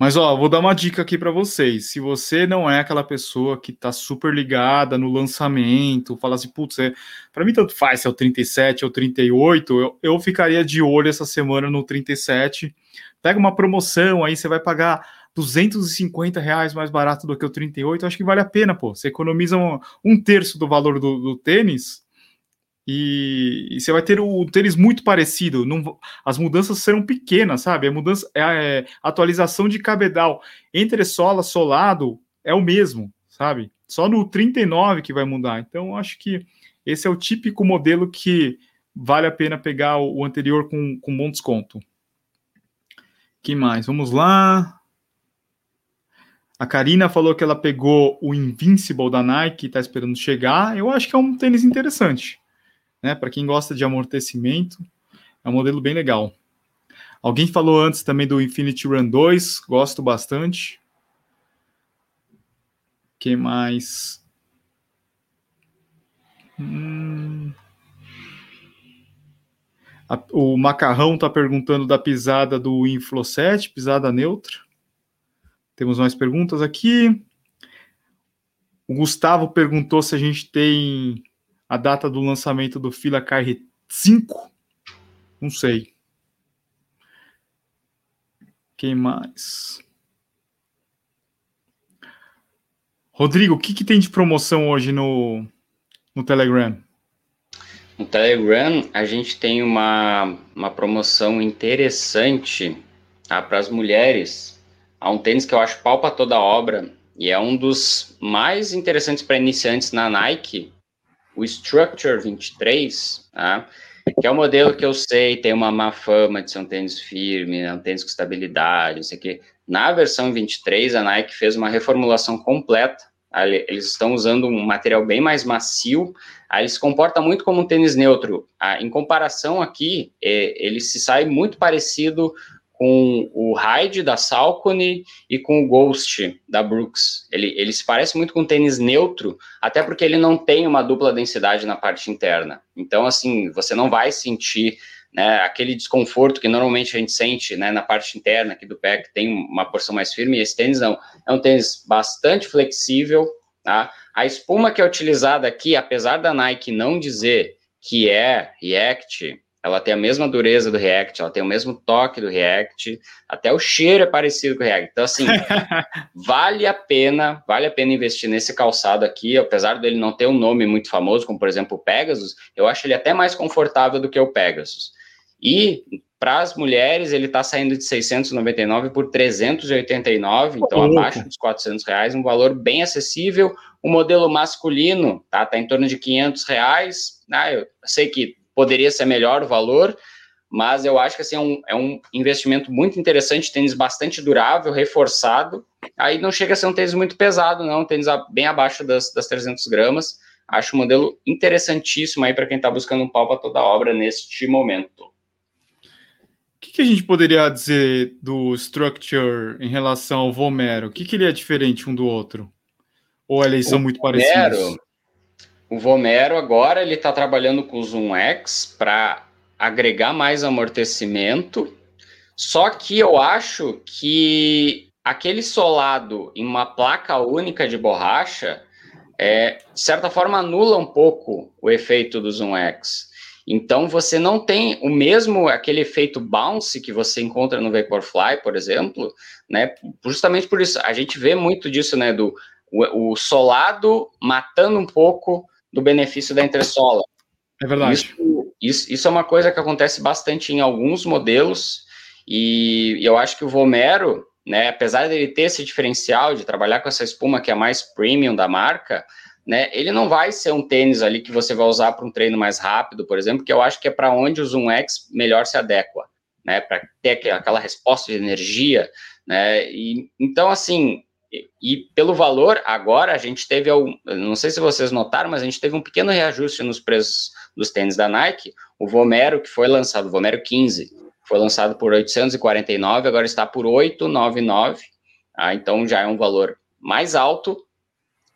Mas ó, vou dar uma dica aqui para vocês. Se você não é aquela pessoa que tá super ligada no lançamento, fala assim, putz, é, para mim tanto faz se é o 37 ou 38, eu, eu ficaria de olho essa semana no 37. Pega uma promoção, aí você vai pagar 250 reais mais barato do que o 38, acho que vale a pena, pô. Você economiza um, um terço do valor do, do tênis e, e, você vai ter o tênis muito parecido. Não, as mudanças serão pequenas, sabe? A mudança, é, é atualização de cabedal entre sola solado é o mesmo, sabe? Só no 39 que vai mudar. Então, acho que esse é o típico modelo que vale a pena pegar o, o anterior com, com bom desconto. que mais? Vamos lá. A Karina falou que ela pegou o Invincible da Nike, está esperando chegar. Eu acho que é um tênis interessante né? Para quem gosta de amortecimento, é um modelo bem legal. Alguém falou antes também do Infinity Run 2, gosto bastante. que mais? Hum... A, o Macarrão está perguntando da pisada do Inflow 7, pisada neutra. Temos mais perguntas aqui. O Gustavo perguntou se a gente tem a data do lançamento do Fila KR 5? Não sei. Quem mais? Rodrigo, o que, que tem de promoção hoje no, no Telegram? No Telegram, a gente tem uma, uma promoção interessante tá, para as mulheres. Há um tênis que eu acho pau para toda obra e é um dos mais interessantes para iniciantes na Nike, o Structure 23, tá? que é um modelo que eu sei tem uma má fama de ser um tênis firme, né? um tênis com estabilidade, não sei o quê. Na versão 23, a Nike fez uma reformulação completa. Eles estão usando um material bem mais macio. Ele se comporta muito como um tênis neutro. Em comparação aqui, é, ele se sai muito parecido com o Hyde da Salcone e com o Ghost da Brooks. Ele, ele se parece muito com tênis neutro, até porque ele não tem uma dupla densidade na parte interna. Então, assim, você não vai sentir né, aquele desconforto que normalmente a gente sente né, na parte interna aqui do pé, que tem uma porção mais firme, e esse tênis não. É um tênis bastante flexível. Tá? A espuma que é utilizada aqui, apesar da Nike não dizer que é React, ela tem a mesma dureza do React, ela tem o mesmo toque do React, até o cheiro é parecido com o React. Então, assim, vale a pena, vale a pena investir nesse calçado aqui, apesar dele não ter um nome muito famoso, como por exemplo o Pegasus, eu acho ele até mais confortável do que o Pegasus. E para as mulheres, ele está saindo de 699 por 389, então oh, abaixo dos 400 reais, um valor bem acessível. O modelo masculino tá, tá em torno de 500 reais. Ah, eu sei que poderia ser melhor o valor, mas eu acho que assim, é, um, é um investimento muito interessante, tênis bastante durável, reforçado, aí não chega a ser um tênis muito pesado, não, um tênis bem abaixo das, das 300 gramas, acho um modelo interessantíssimo aí para quem está buscando um pau para toda a obra neste momento. O que, que, a gente poderia dizer do Structure em relação ao Vomero? O que, que ele é diferente um do outro? Ou eles são muito Vomero, parecidos? O Vomero agora ele está trabalhando com o Zoom X para agregar mais amortecimento. Só que eu acho que aquele solado em uma placa única de borracha, é, de certa forma, anula um pouco o efeito do Zoom X. Então você não tem o mesmo aquele efeito bounce que você encontra no Vaporfly, por exemplo, né? Justamente por isso a gente vê muito disso, né? Do o, o solado matando um pouco do benefício da entressola. É verdade. Isso, isso, isso, é uma coisa que acontece bastante em alguns modelos, e eu acho que o Vomero, né, apesar dele ter esse diferencial de trabalhar com essa espuma que é mais premium da marca, né, ele não vai ser um tênis ali que você vai usar para um treino mais rápido, por exemplo, que eu acho que é para onde o Zoom X melhor se adequa, né, para ter aquela resposta de energia, né, e então assim, e, pelo valor, agora a gente teve, não sei se vocês notaram, mas a gente teve um pequeno reajuste nos preços dos tênis da Nike. O Vomero, que foi lançado, o Vomero 15, foi lançado por 849, agora está por 899. Ah, então já é um valor mais alto.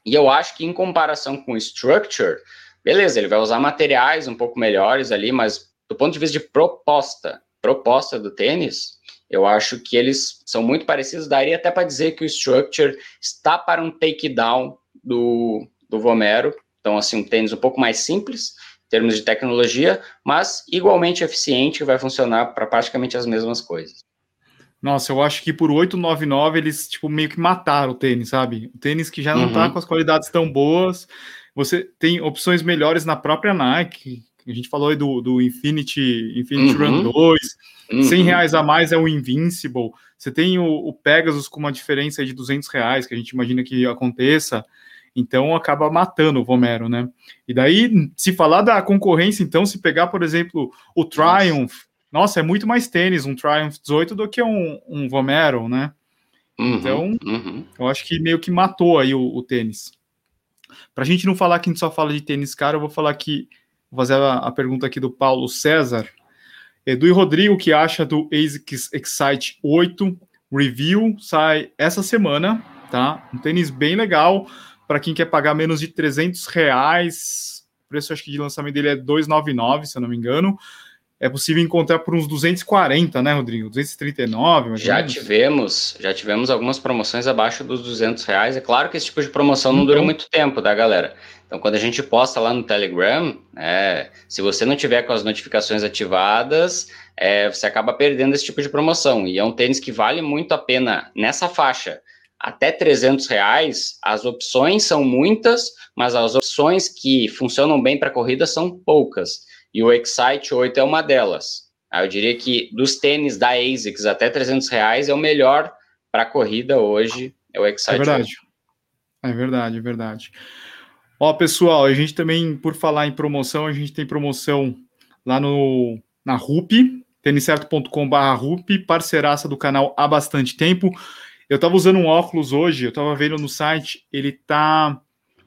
E eu acho que em comparação com o Structure, beleza, ele vai usar materiais um pouco melhores ali, mas do ponto de vista de proposta, proposta do tênis, eu acho que eles são muito parecidos. Daria até para dizer que o Structure está para um takedown do, do Vomero. Então, assim, um tênis um pouco mais simples, em termos de tecnologia, mas igualmente eficiente, vai funcionar para praticamente as mesmas coisas. Nossa, eu acho que por 899 eles tipo meio que mataram o tênis, sabe? O tênis que já não tá uhum. tá com as qualidades tão boas. Você tem opções melhores na própria Nike. A gente falou aí do, do Infinity, Infinity uhum. Run 2. Uhum. 100 reais a mais é o Invincible. Você tem o, o Pegasus com uma diferença de 200 reais, que a gente imagina que aconteça. Então acaba matando o Vomero, né? E daí, se falar da concorrência, então, se pegar, por exemplo, o Triumph, nossa, é muito mais tênis um Triumph 18 do que um, um Vomero, né? Uhum, então, uhum. eu acho que meio que matou aí o, o tênis. Para a gente não falar que a gente só fala de tênis caro, eu vou falar aqui, vou fazer a, a pergunta aqui do Paulo César. Edu e Rodrigo, que acha do ASICS Excite 8 Review? Sai essa semana, tá? Um tênis bem legal para quem quer pagar menos de 300 reais. O preço acho que de lançamento dele é 299, se eu não me engano. É possível encontrar por uns 240, né, Rodrigo? 239, já tivemos, já tivemos algumas promoções abaixo dos 200 reais. É claro que esse tipo de promoção não então, dura muito tempo, tá, galera? Então, quando a gente posta lá no Telegram, é, se você não tiver com as notificações ativadas, é, você acaba perdendo esse tipo de promoção. E é um tênis que vale muito a pena nessa faixa até 300 reais, as opções são muitas, mas as opções que funcionam bem para corrida são poucas. E o Excite 8 é uma delas. Eu diria que dos tênis da ASICS até 300 reais é o melhor para corrida hoje, é o Excite é verdade. 8. É verdade, é verdade. Ó, pessoal, a gente também, por falar em promoção, a gente tem promoção lá no na RUP, têniscerto.com.br RUP, parceiraça do canal há bastante tempo. Eu tava usando um óculos hoje, eu tava vendo no site, ele tá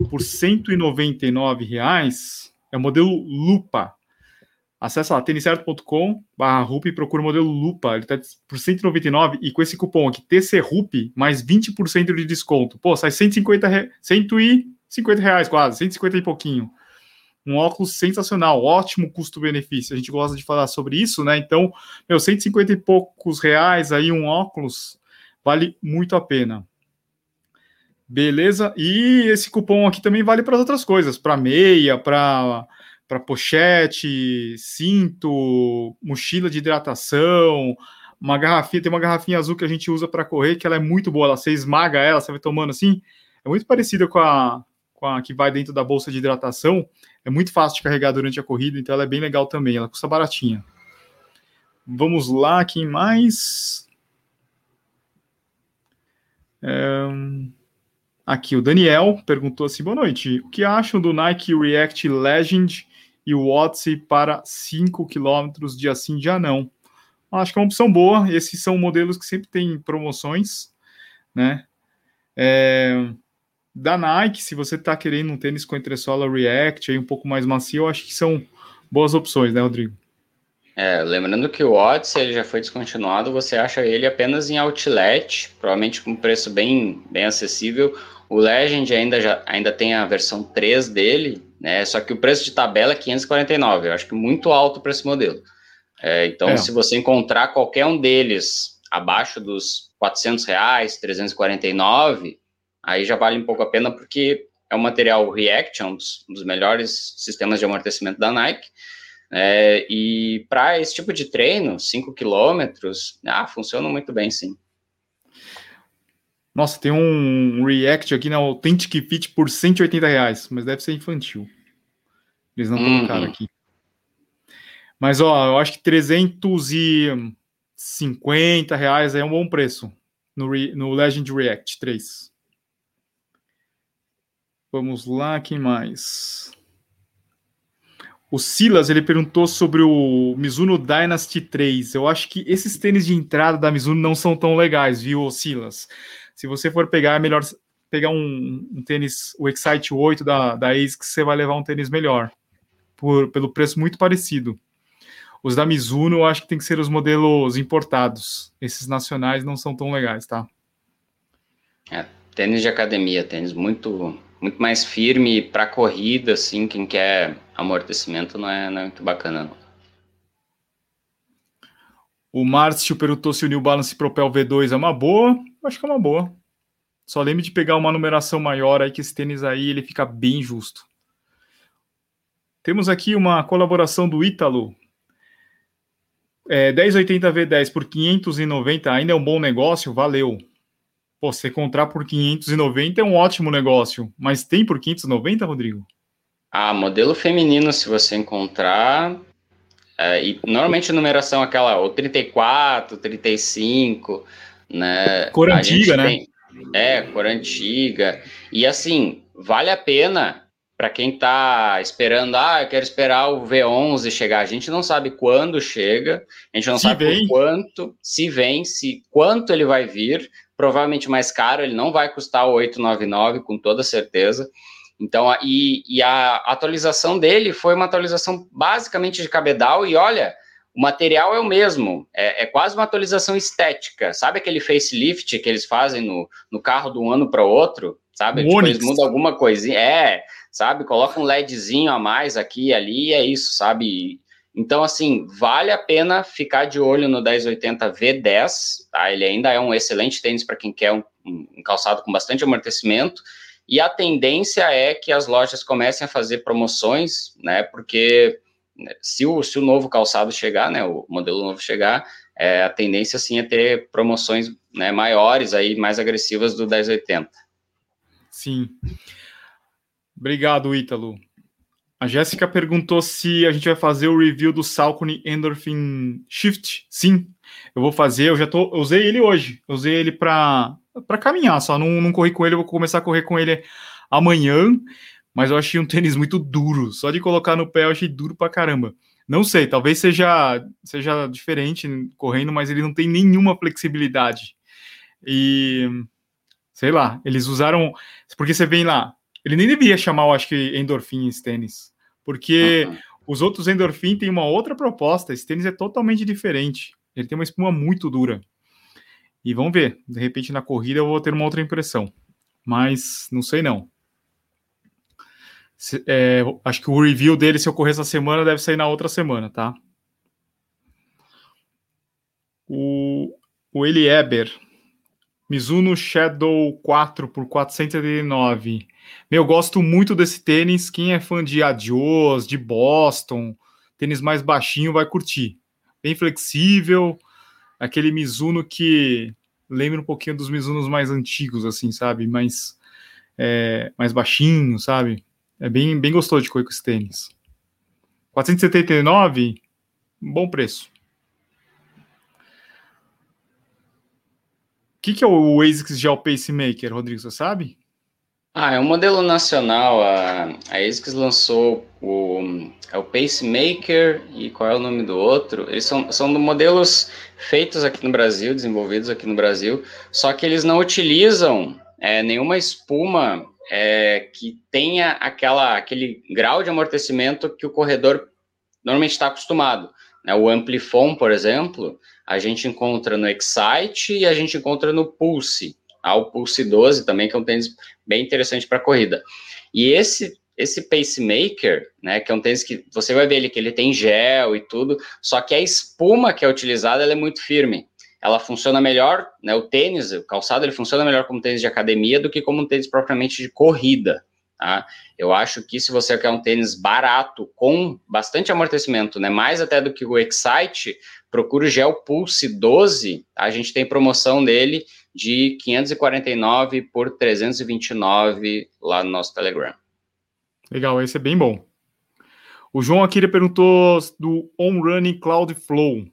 por 199 reais. É o modelo Lupa. Acesse lá, têniscerto.com barra RUP e procura o modelo Lupa. Ele tá por 199 e com esse cupom aqui, TCRUP, mais 20% de desconto. Pô, sai 150, re... 150 reais quase, 150 e pouquinho. Um óculos sensacional, ótimo custo-benefício. A gente gosta de falar sobre isso, né? Então, meu, 150 e poucos reais aí um óculos vale muito a pena. Beleza? E esse cupom aqui também vale para outras coisas, para meia, para para pochete, cinto, mochila de hidratação, uma garrafinha, tem uma garrafinha azul que a gente usa para correr, que ela é muito boa, ela, você esmaga ela, você vai tomando assim, é muito parecida com a, com a que vai dentro da bolsa de hidratação, é muito fácil de carregar durante a corrida, então ela é bem legal também, ela custa baratinha. Vamos lá, quem mais? É... Aqui, o Daniel perguntou assim: boa noite. O que acham do Nike React Legend e o Odyssey para 5 km dia sim, dia não? Acho que é uma opção boa. Esses são modelos que sempre têm promoções, né? É... Da Nike, se você está querendo um tênis com entressola React aí um pouco mais macio, eu acho que são boas opções, né, Rodrigo? É, lembrando que o Odyssey já foi descontinuado, você acha ele apenas em outlet, provavelmente com preço bem, bem acessível. O Legend ainda, já, ainda tem a versão 3 dele, né? Só que o preço de tabela é 549, eu acho que muito alto para esse modelo. É, então, é. se você encontrar qualquer um deles abaixo dos 400 reais, 349, aí já vale um pouco a pena porque é um material React, é um dos, um dos melhores sistemas de amortecimento da Nike. É, e para esse tipo de treino, 5 quilômetros, ah, funciona muito bem, sim. Nossa, tem um React aqui na Authentic Fit por 180 reais, mas deve ser infantil. Eles não uhum. colocaram aqui. Mas, ó, eu acho que 350 reais é um bom preço no, no Legend React 3. Vamos lá, quem mais? O Silas, ele perguntou sobre o Mizuno Dynasty 3. Eu acho que esses tênis de entrada da Mizuno não são tão legais, viu, Silas? Se você for pegar, é melhor pegar um, um tênis, o Excite 8 da, da ASICS, você vai levar um tênis melhor, por, pelo preço muito parecido. Os da Mizuno, eu acho que tem que ser os modelos importados. Esses nacionais não são tão legais, tá? É, tênis de academia, tênis muito muito mais firme para corrida, assim, quem quer amortecimento não é, não é muito bacana. Não. O Márcio perguntou se o New Balance Propel V2 é uma boa. Acho que é uma boa. Só lembre de pegar uma numeração maior aí, que esse tênis aí ele fica bem justo. Temos aqui uma colaboração do Ítalo. É, 1080 V10 por 590 ainda é um bom negócio? Valeu. Pô, você comprar por 590 é um ótimo negócio. Mas tem por 590, Rodrigo? Ah, modelo feminino, se você encontrar, é, e normalmente a numeração é aquela, o 34, 35, né? Cor antiga, né? Tem, é, cor antiga. E assim, vale a pena para quem está esperando, ah, eu quero esperar o V11 chegar. A gente não sabe quando chega, a gente não se sabe vem. quanto, se vem, se quanto ele vai vir. Provavelmente mais caro, ele não vai custar o 899 com toda certeza. Então, e, e a atualização dele foi uma atualização basicamente de cabedal, e olha, o material é o mesmo, é, é, quase uma atualização estética. Sabe aquele facelift que eles fazem no, no carro de um ano para o outro? Sabe? Tipo, eles mudam alguma coisinha. É, sabe? Coloca um LEDzinho a mais aqui e ali, é isso, sabe? Então, assim, vale a pena ficar de olho no 1080 V10, tá? Ele ainda é um excelente tênis para quem quer um, um calçado com bastante amortecimento e a tendência é que as lojas comecem a fazer promoções, né? Porque né, se o, se o novo calçado chegar, né? O modelo novo chegar, é, a tendência sim é ter promoções né, maiores aí, mais agressivas do 1080. Sim. Obrigado, Ítalo. A Jéssica perguntou se a gente vai fazer o review do Salcone Endorphin Shift. Sim, eu vou fazer. Eu já tô, usei ele hoje. Eu usei ele para para caminhar, só não, não corri com ele, eu vou começar a correr com ele amanhã, mas eu achei um tênis muito duro, só de colocar no pé eu achei duro pra caramba. Não sei, talvez seja, seja diferente correndo, mas ele não tem nenhuma flexibilidade. E sei lá, eles usaram, porque você vem lá, ele nem deveria chamar, eu acho que endorfin esse tênis, porque uhum. os outros endorfin têm uma outra proposta, esse tênis é totalmente diferente. Ele tem uma espuma muito dura. E vamos ver, de repente na corrida eu vou ter uma outra impressão. Mas não sei não. Se, é, acho que o review dele, se ocorrer essa semana, deve sair na outra semana, tá? O, o Elieber. Mizuno Shadow 4 por 479. Meu, gosto muito desse tênis. Quem é fã de Adios, de Boston, tênis mais baixinho, vai curtir. Bem flexível, aquele Mizuno que lembra um pouquinho dos Mizunos mais antigos, assim, sabe? Mais, é, mais baixinho, sabe? É bem, bem gostoso de correr com esse tênis. 479, bom preço. O que, que é o ASICS Gel Pacemaker, Rodrigo, você sabe? Ah, é um modelo nacional. A, a ASICS lançou o, é o Pacemaker e qual é o nome do outro? Eles são, são modelos feitos aqui no Brasil, desenvolvidos aqui no Brasil, só que eles não utilizam é, nenhuma espuma é, que tenha aquela, aquele grau de amortecimento que o corredor normalmente está acostumado. Né? O Amplifon, por exemplo, a gente encontra no Excite e a gente encontra no Pulse. Tá? O Pulse 12 também, que é um tênis bem interessante para corrida. E esse esse pacemaker, né, que é um tênis que você vai ver ele que ele tem gel e tudo, só que a espuma que é utilizada é muito firme. Ela funciona melhor, né, o tênis, o calçado, ele funciona melhor como tênis de academia do que como um tênis propriamente de corrida. Tá? Eu acho que se você quer um tênis barato, com bastante amortecimento, né, mais até do que o Excite, procure o Gel Pulse 12, tá? a gente tem promoção dele de 549 por 329 lá no nosso Telegram. Legal, esse é bem bom. O João Akira perguntou do On Running Cloud Flow.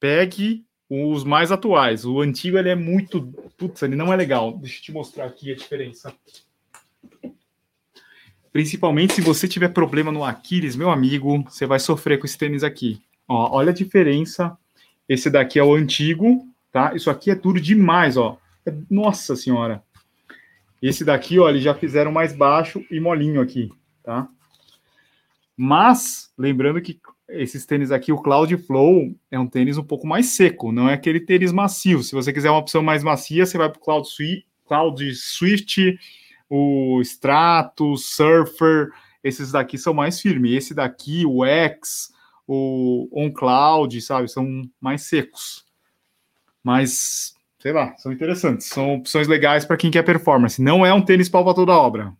Pegue os mais atuais. O antigo ele é muito. Putz, ele não é legal. Deixa eu te mostrar aqui a diferença. Principalmente se você tiver problema no Aquiles, meu amigo, você vai sofrer com esse tênis aqui. Ó, olha a diferença. Esse daqui é o antigo, tá? Isso aqui é duro demais, ó. Nossa senhora. Esse daqui, ó, eles já fizeram mais baixo e molinho aqui tá? Mas, lembrando que esses tênis aqui, o Cloud Flow, é um tênis um pouco mais seco, não é aquele tênis macio. Se você quiser uma opção mais macia, você vai para o Cloud, Swift, Cloud Swift, o Stratos, Surfer, esses daqui são mais firmes. Esse daqui, o X, o on cloud, sabe? São mais secos. Mas, sei lá, são interessantes. São opções legais para quem quer performance. Não é um tênis pau para toda obra.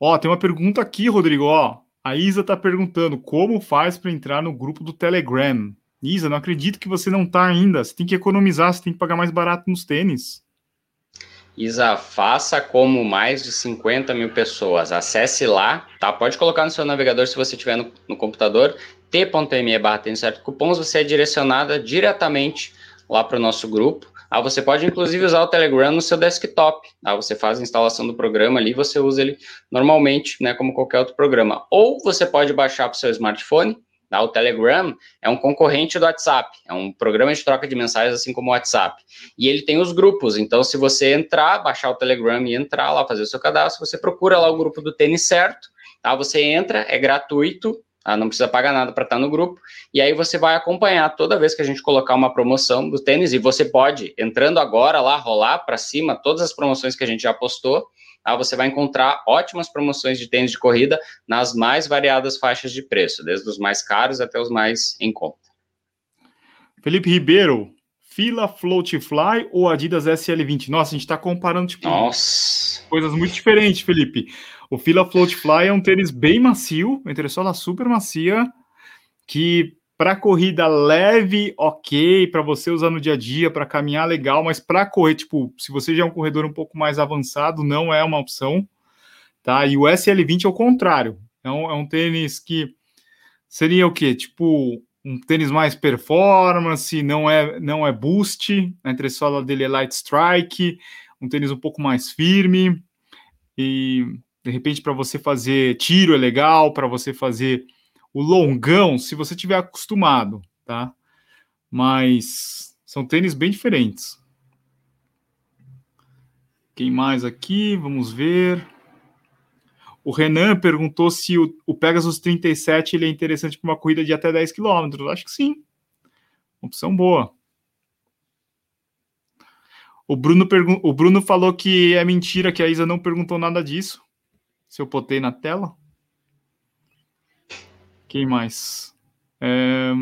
Ó, tem uma pergunta aqui, Rodrigo. Ó, a Isa tá perguntando como faz para entrar no grupo do Telegram. Isa, não acredito que você não tá ainda. Você tem que economizar, você tem que pagar mais barato nos tênis. Isa, faça como mais de 50 mil pessoas. Acesse lá, tá? Pode colocar no seu navegador se você tiver no, no computador, t.me barra cupons, você é direcionada diretamente lá para o nosso grupo. Ah, você pode inclusive usar o Telegram no seu desktop. Ah, você faz a instalação do programa ali, você usa ele normalmente, né, como qualquer outro programa. Ou você pode baixar para o seu smartphone Tá? O Telegram é um concorrente do WhatsApp, é um programa de troca de mensagens assim como o WhatsApp. E ele tem os grupos, então se você entrar, baixar o Telegram e entrar lá, fazer o seu cadastro, você procura lá o grupo do tênis certo, tá? Você entra, é gratuito, tá? não precisa pagar nada para estar no grupo, e aí você vai acompanhar toda vez que a gente colocar uma promoção do tênis, e você pode, entrando agora lá, rolar para cima todas as promoções que a gente já postou, ah, você vai encontrar ótimas promoções de tênis de corrida nas mais variadas faixas de preço, desde os mais caros até os mais em conta. Felipe Ribeiro, Fila Floatifly ou Adidas SL20? Nossa, a gente está comparando tipo, Nossa. coisas muito diferentes, Felipe. O Fila Floatifly é um tênis bem macio, uma entressola super macia, que para corrida leve, ok, para você usar no dia a dia, para caminhar legal, mas para correr, tipo, se você já é um corredor um pouco mais avançado, não é uma opção, tá? E o SL20 é o contrário, é um, é um tênis que seria o quê? Tipo, um tênis mais performance, não é, não é boost, a entressola dele é light strike, um tênis um pouco mais firme, e de repente para você fazer tiro é legal, para você fazer o longão, se você tiver acostumado, tá? Mas são tênis bem diferentes. Quem mais aqui? Vamos ver. O Renan perguntou se o, o Pegasus 37 ele é interessante para uma corrida de até 10 km. Acho que sim. Opção boa. O Bruno, o Bruno falou que é mentira que a Isa não perguntou nada disso. Se eu botei na tela. Quem mais? É...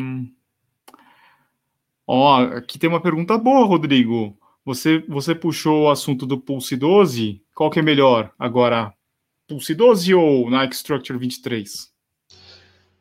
Ó, aqui tem uma pergunta boa, Rodrigo. Você, você puxou o assunto do Pulse 12. Qual que é melhor agora? Pulse 12 ou Nike Structure 23?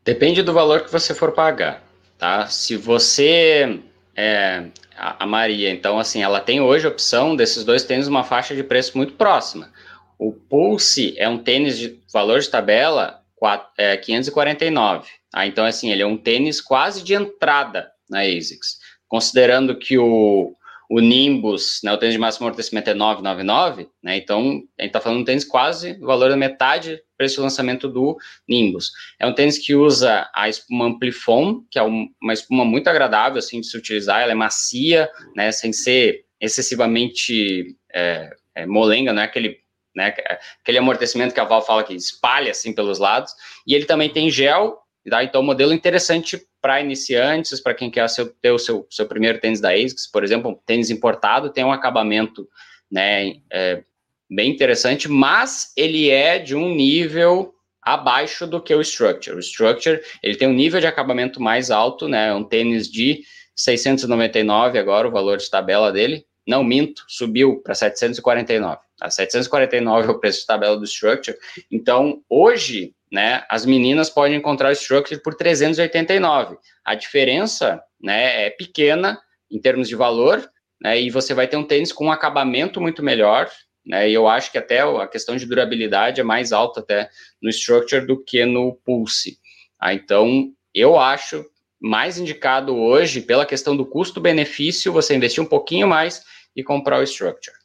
Depende do valor que você for pagar, tá? Se você é, a, Maria, então assim, ela tem hoje a opção desses dois tênis uma faixa de preço muito próxima. O Pulse é um tênis de valor de tabela 4, é, 549. Ah, então, assim, ele é um tênis quase de entrada na ASICS. Considerando que o, o Nimbus, né, o tênis de máximo amortecimento é 999, né, então a gente está falando de um tênis quase valor da metade para esse lançamento do Nimbus. É um tênis que usa a espuma Amplifon, que é uma espuma muito agradável assim de se utilizar, ela é macia, né, sem ser excessivamente é, é, molenga, não é aquele né? Aquele amortecimento que a Val fala que espalha assim pelos lados. E ele também tem gel, tá? então modelo interessante para iniciantes, para quem quer seu, ter o seu, seu primeiro tênis da ASICS, por exemplo, um tênis importado, tem um acabamento né, é, bem interessante, mas ele é de um nível abaixo do que o Structure. O Structure, ele tem um nível de acabamento mais alto, né, um tênis de 699 agora, o valor de tabela dele, não minto, subiu para 749. A 749 é o preço de tabela do Structure. Então, hoje, né, as meninas podem encontrar o Structure por 389. A diferença, né, é pequena em termos de valor, né, e você vai ter um tênis com um acabamento muito melhor, né, e eu acho que até a questão de durabilidade é mais alta até no Structure do que no Pulse. Ah, então, eu acho mais indicado hoje, pela questão do custo-benefício, você investir um pouquinho mais e comprar o Structure.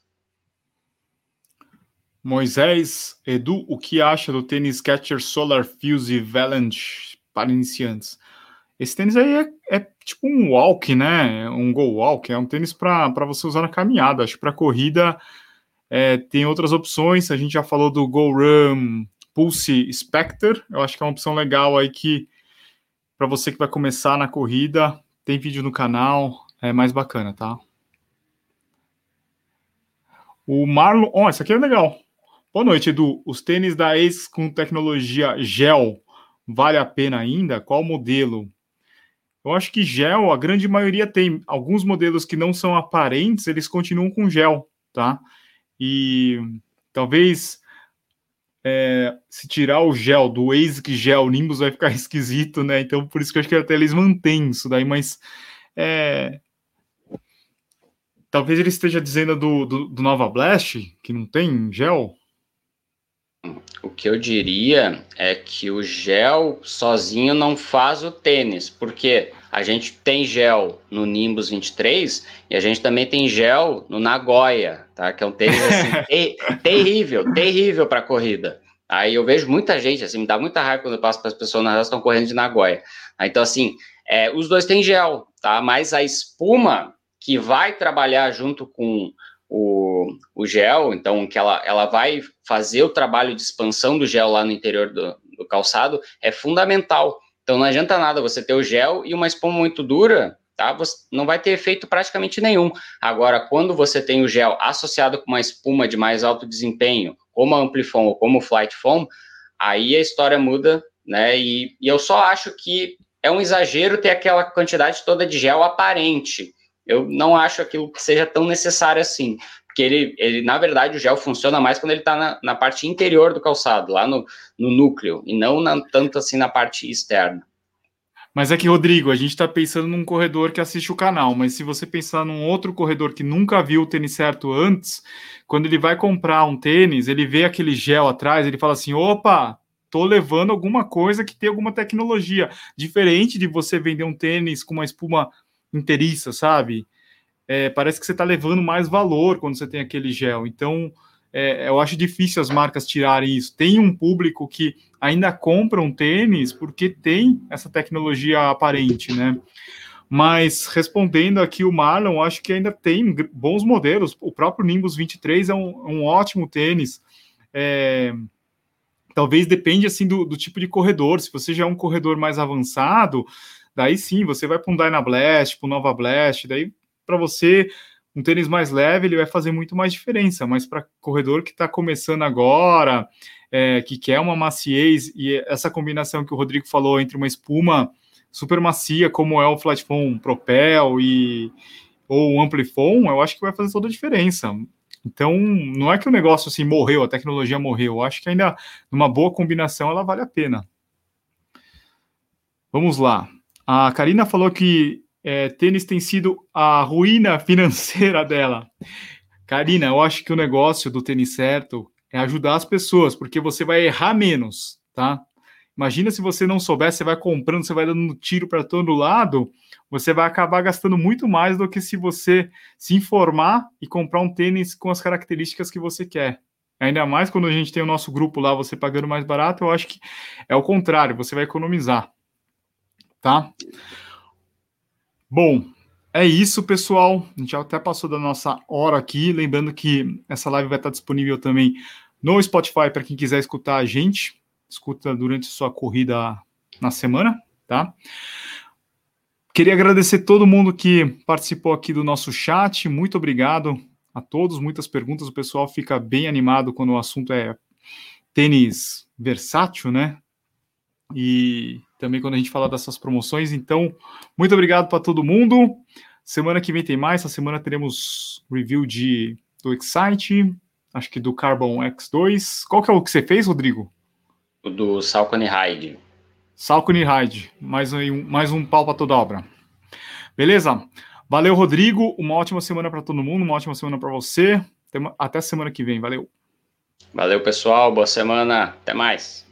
Moisés, Edu, o que acha do tênis Catcher Solar Fuse Valanche para iniciantes? Esse tênis aí é, é, tipo um walk, né? Um go walk, é um tênis para você usar na caminhada. Acho que para corrida é, tem outras opções. A gente já falou do Go Run Pulse Spectre. Eu acho que é uma opção legal aí que para você que vai começar na corrida, tem vídeo no canal, é mais bacana, tá? O Marlon, ó, oh, esse aqui é legal. Boa noite, Edu. Os tênis da Ace com tecnologia gel vale a pena ainda? Qual modelo? Eu acho que gel, a grande maioria tem. Alguns modelos que não são aparentes, eles continuam com gel, tá? E talvez é, se tirar o gel do ASIC Gel Nimbus vai ficar esquisito, né? Então por isso que eu acho que até eles mantêm isso daí, mas é, talvez ele esteja dizendo do, do, do Nova Blast, que não tem gel. O que eu diria é que o gel sozinho não faz o tênis, porque a gente tem gel no Nimbus 23 e a gente também tem gel no Nagoya, tá? Que é um tênis assim, ter terrível, terrível para corrida. Aí eu vejo muita gente, assim, me dá muita raiva quando eu passo para as pessoas na rua estão correndo de Nagoya. Então, assim, é, os dois têm gel, tá? Mas a espuma que vai trabalhar junto com o, o gel, então que ela, ela vai fazer o trabalho de expansão do gel lá no interior do, do calçado, é fundamental. Então não adianta nada você ter o gel e uma espuma muito dura, tá? Você não vai ter efeito praticamente nenhum. Agora, quando você tem o gel associado com uma espuma de mais alto desempenho, como a Amplifon ou como o Flight Foam, aí a história muda, né? E, e eu só acho que é um exagero ter aquela quantidade toda de gel aparente. Eu não acho aquilo que seja tão necessário assim. Porque ele, ele na verdade, o gel funciona mais quando ele está na, na, parte interior do calçado, lá no, no núcleo, e não na, tanto assim na parte externa. Mas é que, Rodrigo, a gente está pensando num corredor que assiste o canal, mas se você pensar num outro corredor que nunca viu o tênis certo antes, quando ele vai comprar um tênis, ele vê aquele gel atrás, ele fala assim: opa, tô levando alguma coisa que tem alguma tecnologia. Diferente de você vender um tênis com uma espuma inteiriça, sabe? É, parece que você está levando mais valor quando você tem aquele gel. Então, é, eu acho difícil as marcas tirarem isso. Tem um público que ainda compra um tênis porque tem essa tecnologia aparente, né? Mas respondendo aqui o Marlon, acho que ainda tem bons modelos. O próprio Nimbus 23 é um, um ótimo tênis. É, talvez depende assim do, do, tipo de corredor. Se você já é um corredor mais avançado, daí sim, você vai para um Dynablast, para um Nova Blast, daí para você um tênis mais leve ele vai fazer muito mais diferença, mas para corredor que está começando agora, é, que quer uma maciez e essa combinação que o Rodrigo falou entre uma espuma super macia como é o Flat Foam Propel e ou o Amplifon, eu acho que vai fazer toda a diferença. Então, não é que o negócio assim morreu, a tecnologia morreu. Eu acho que ainda numa boa combinação ela vale a pena. Vamos lá. A Karina falou que é, tênis tem sido a ruína financeira dela. Karina, eu acho que o negócio do tênis certo é ajudar as pessoas, porque você vai errar menos, tá? Imagina se você não souber, você vai comprando, você vai dando tiro para todo lado, você vai acabar gastando muito mais do que se você se informar e comprar um tênis com as características que você quer. Ainda mais quando a gente tem o nosso grupo lá, você pagando mais barato, eu acho que é o contrário, você vai economizar, tá? Bom, é isso, pessoal. A gente até passou da nossa hora aqui. Lembrando que essa live vai estar disponível também no Spotify para quem quiser escutar a gente. Escuta durante sua corrida na semana, tá? Queria agradecer todo mundo que participou aqui do nosso chat. Muito obrigado a todos. Muitas perguntas. O pessoal fica bem animado quando o assunto é tênis versátil, né? E também quando a gente fala dessas promoções. Então, muito obrigado para todo mundo. Semana que vem tem mais. Essa semana teremos review de do Excite, acho que do Carbon X2. Qual que é o que você fez, Rodrigo? O do Salcone Ride. Salcone Ride. Mais um, mais um pau para toda obra. Beleza? Valeu, Rodrigo. Uma ótima semana para todo mundo. Uma ótima semana para você. Até semana que vem. Valeu. Valeu, pessoal. Boa semana. Até mais.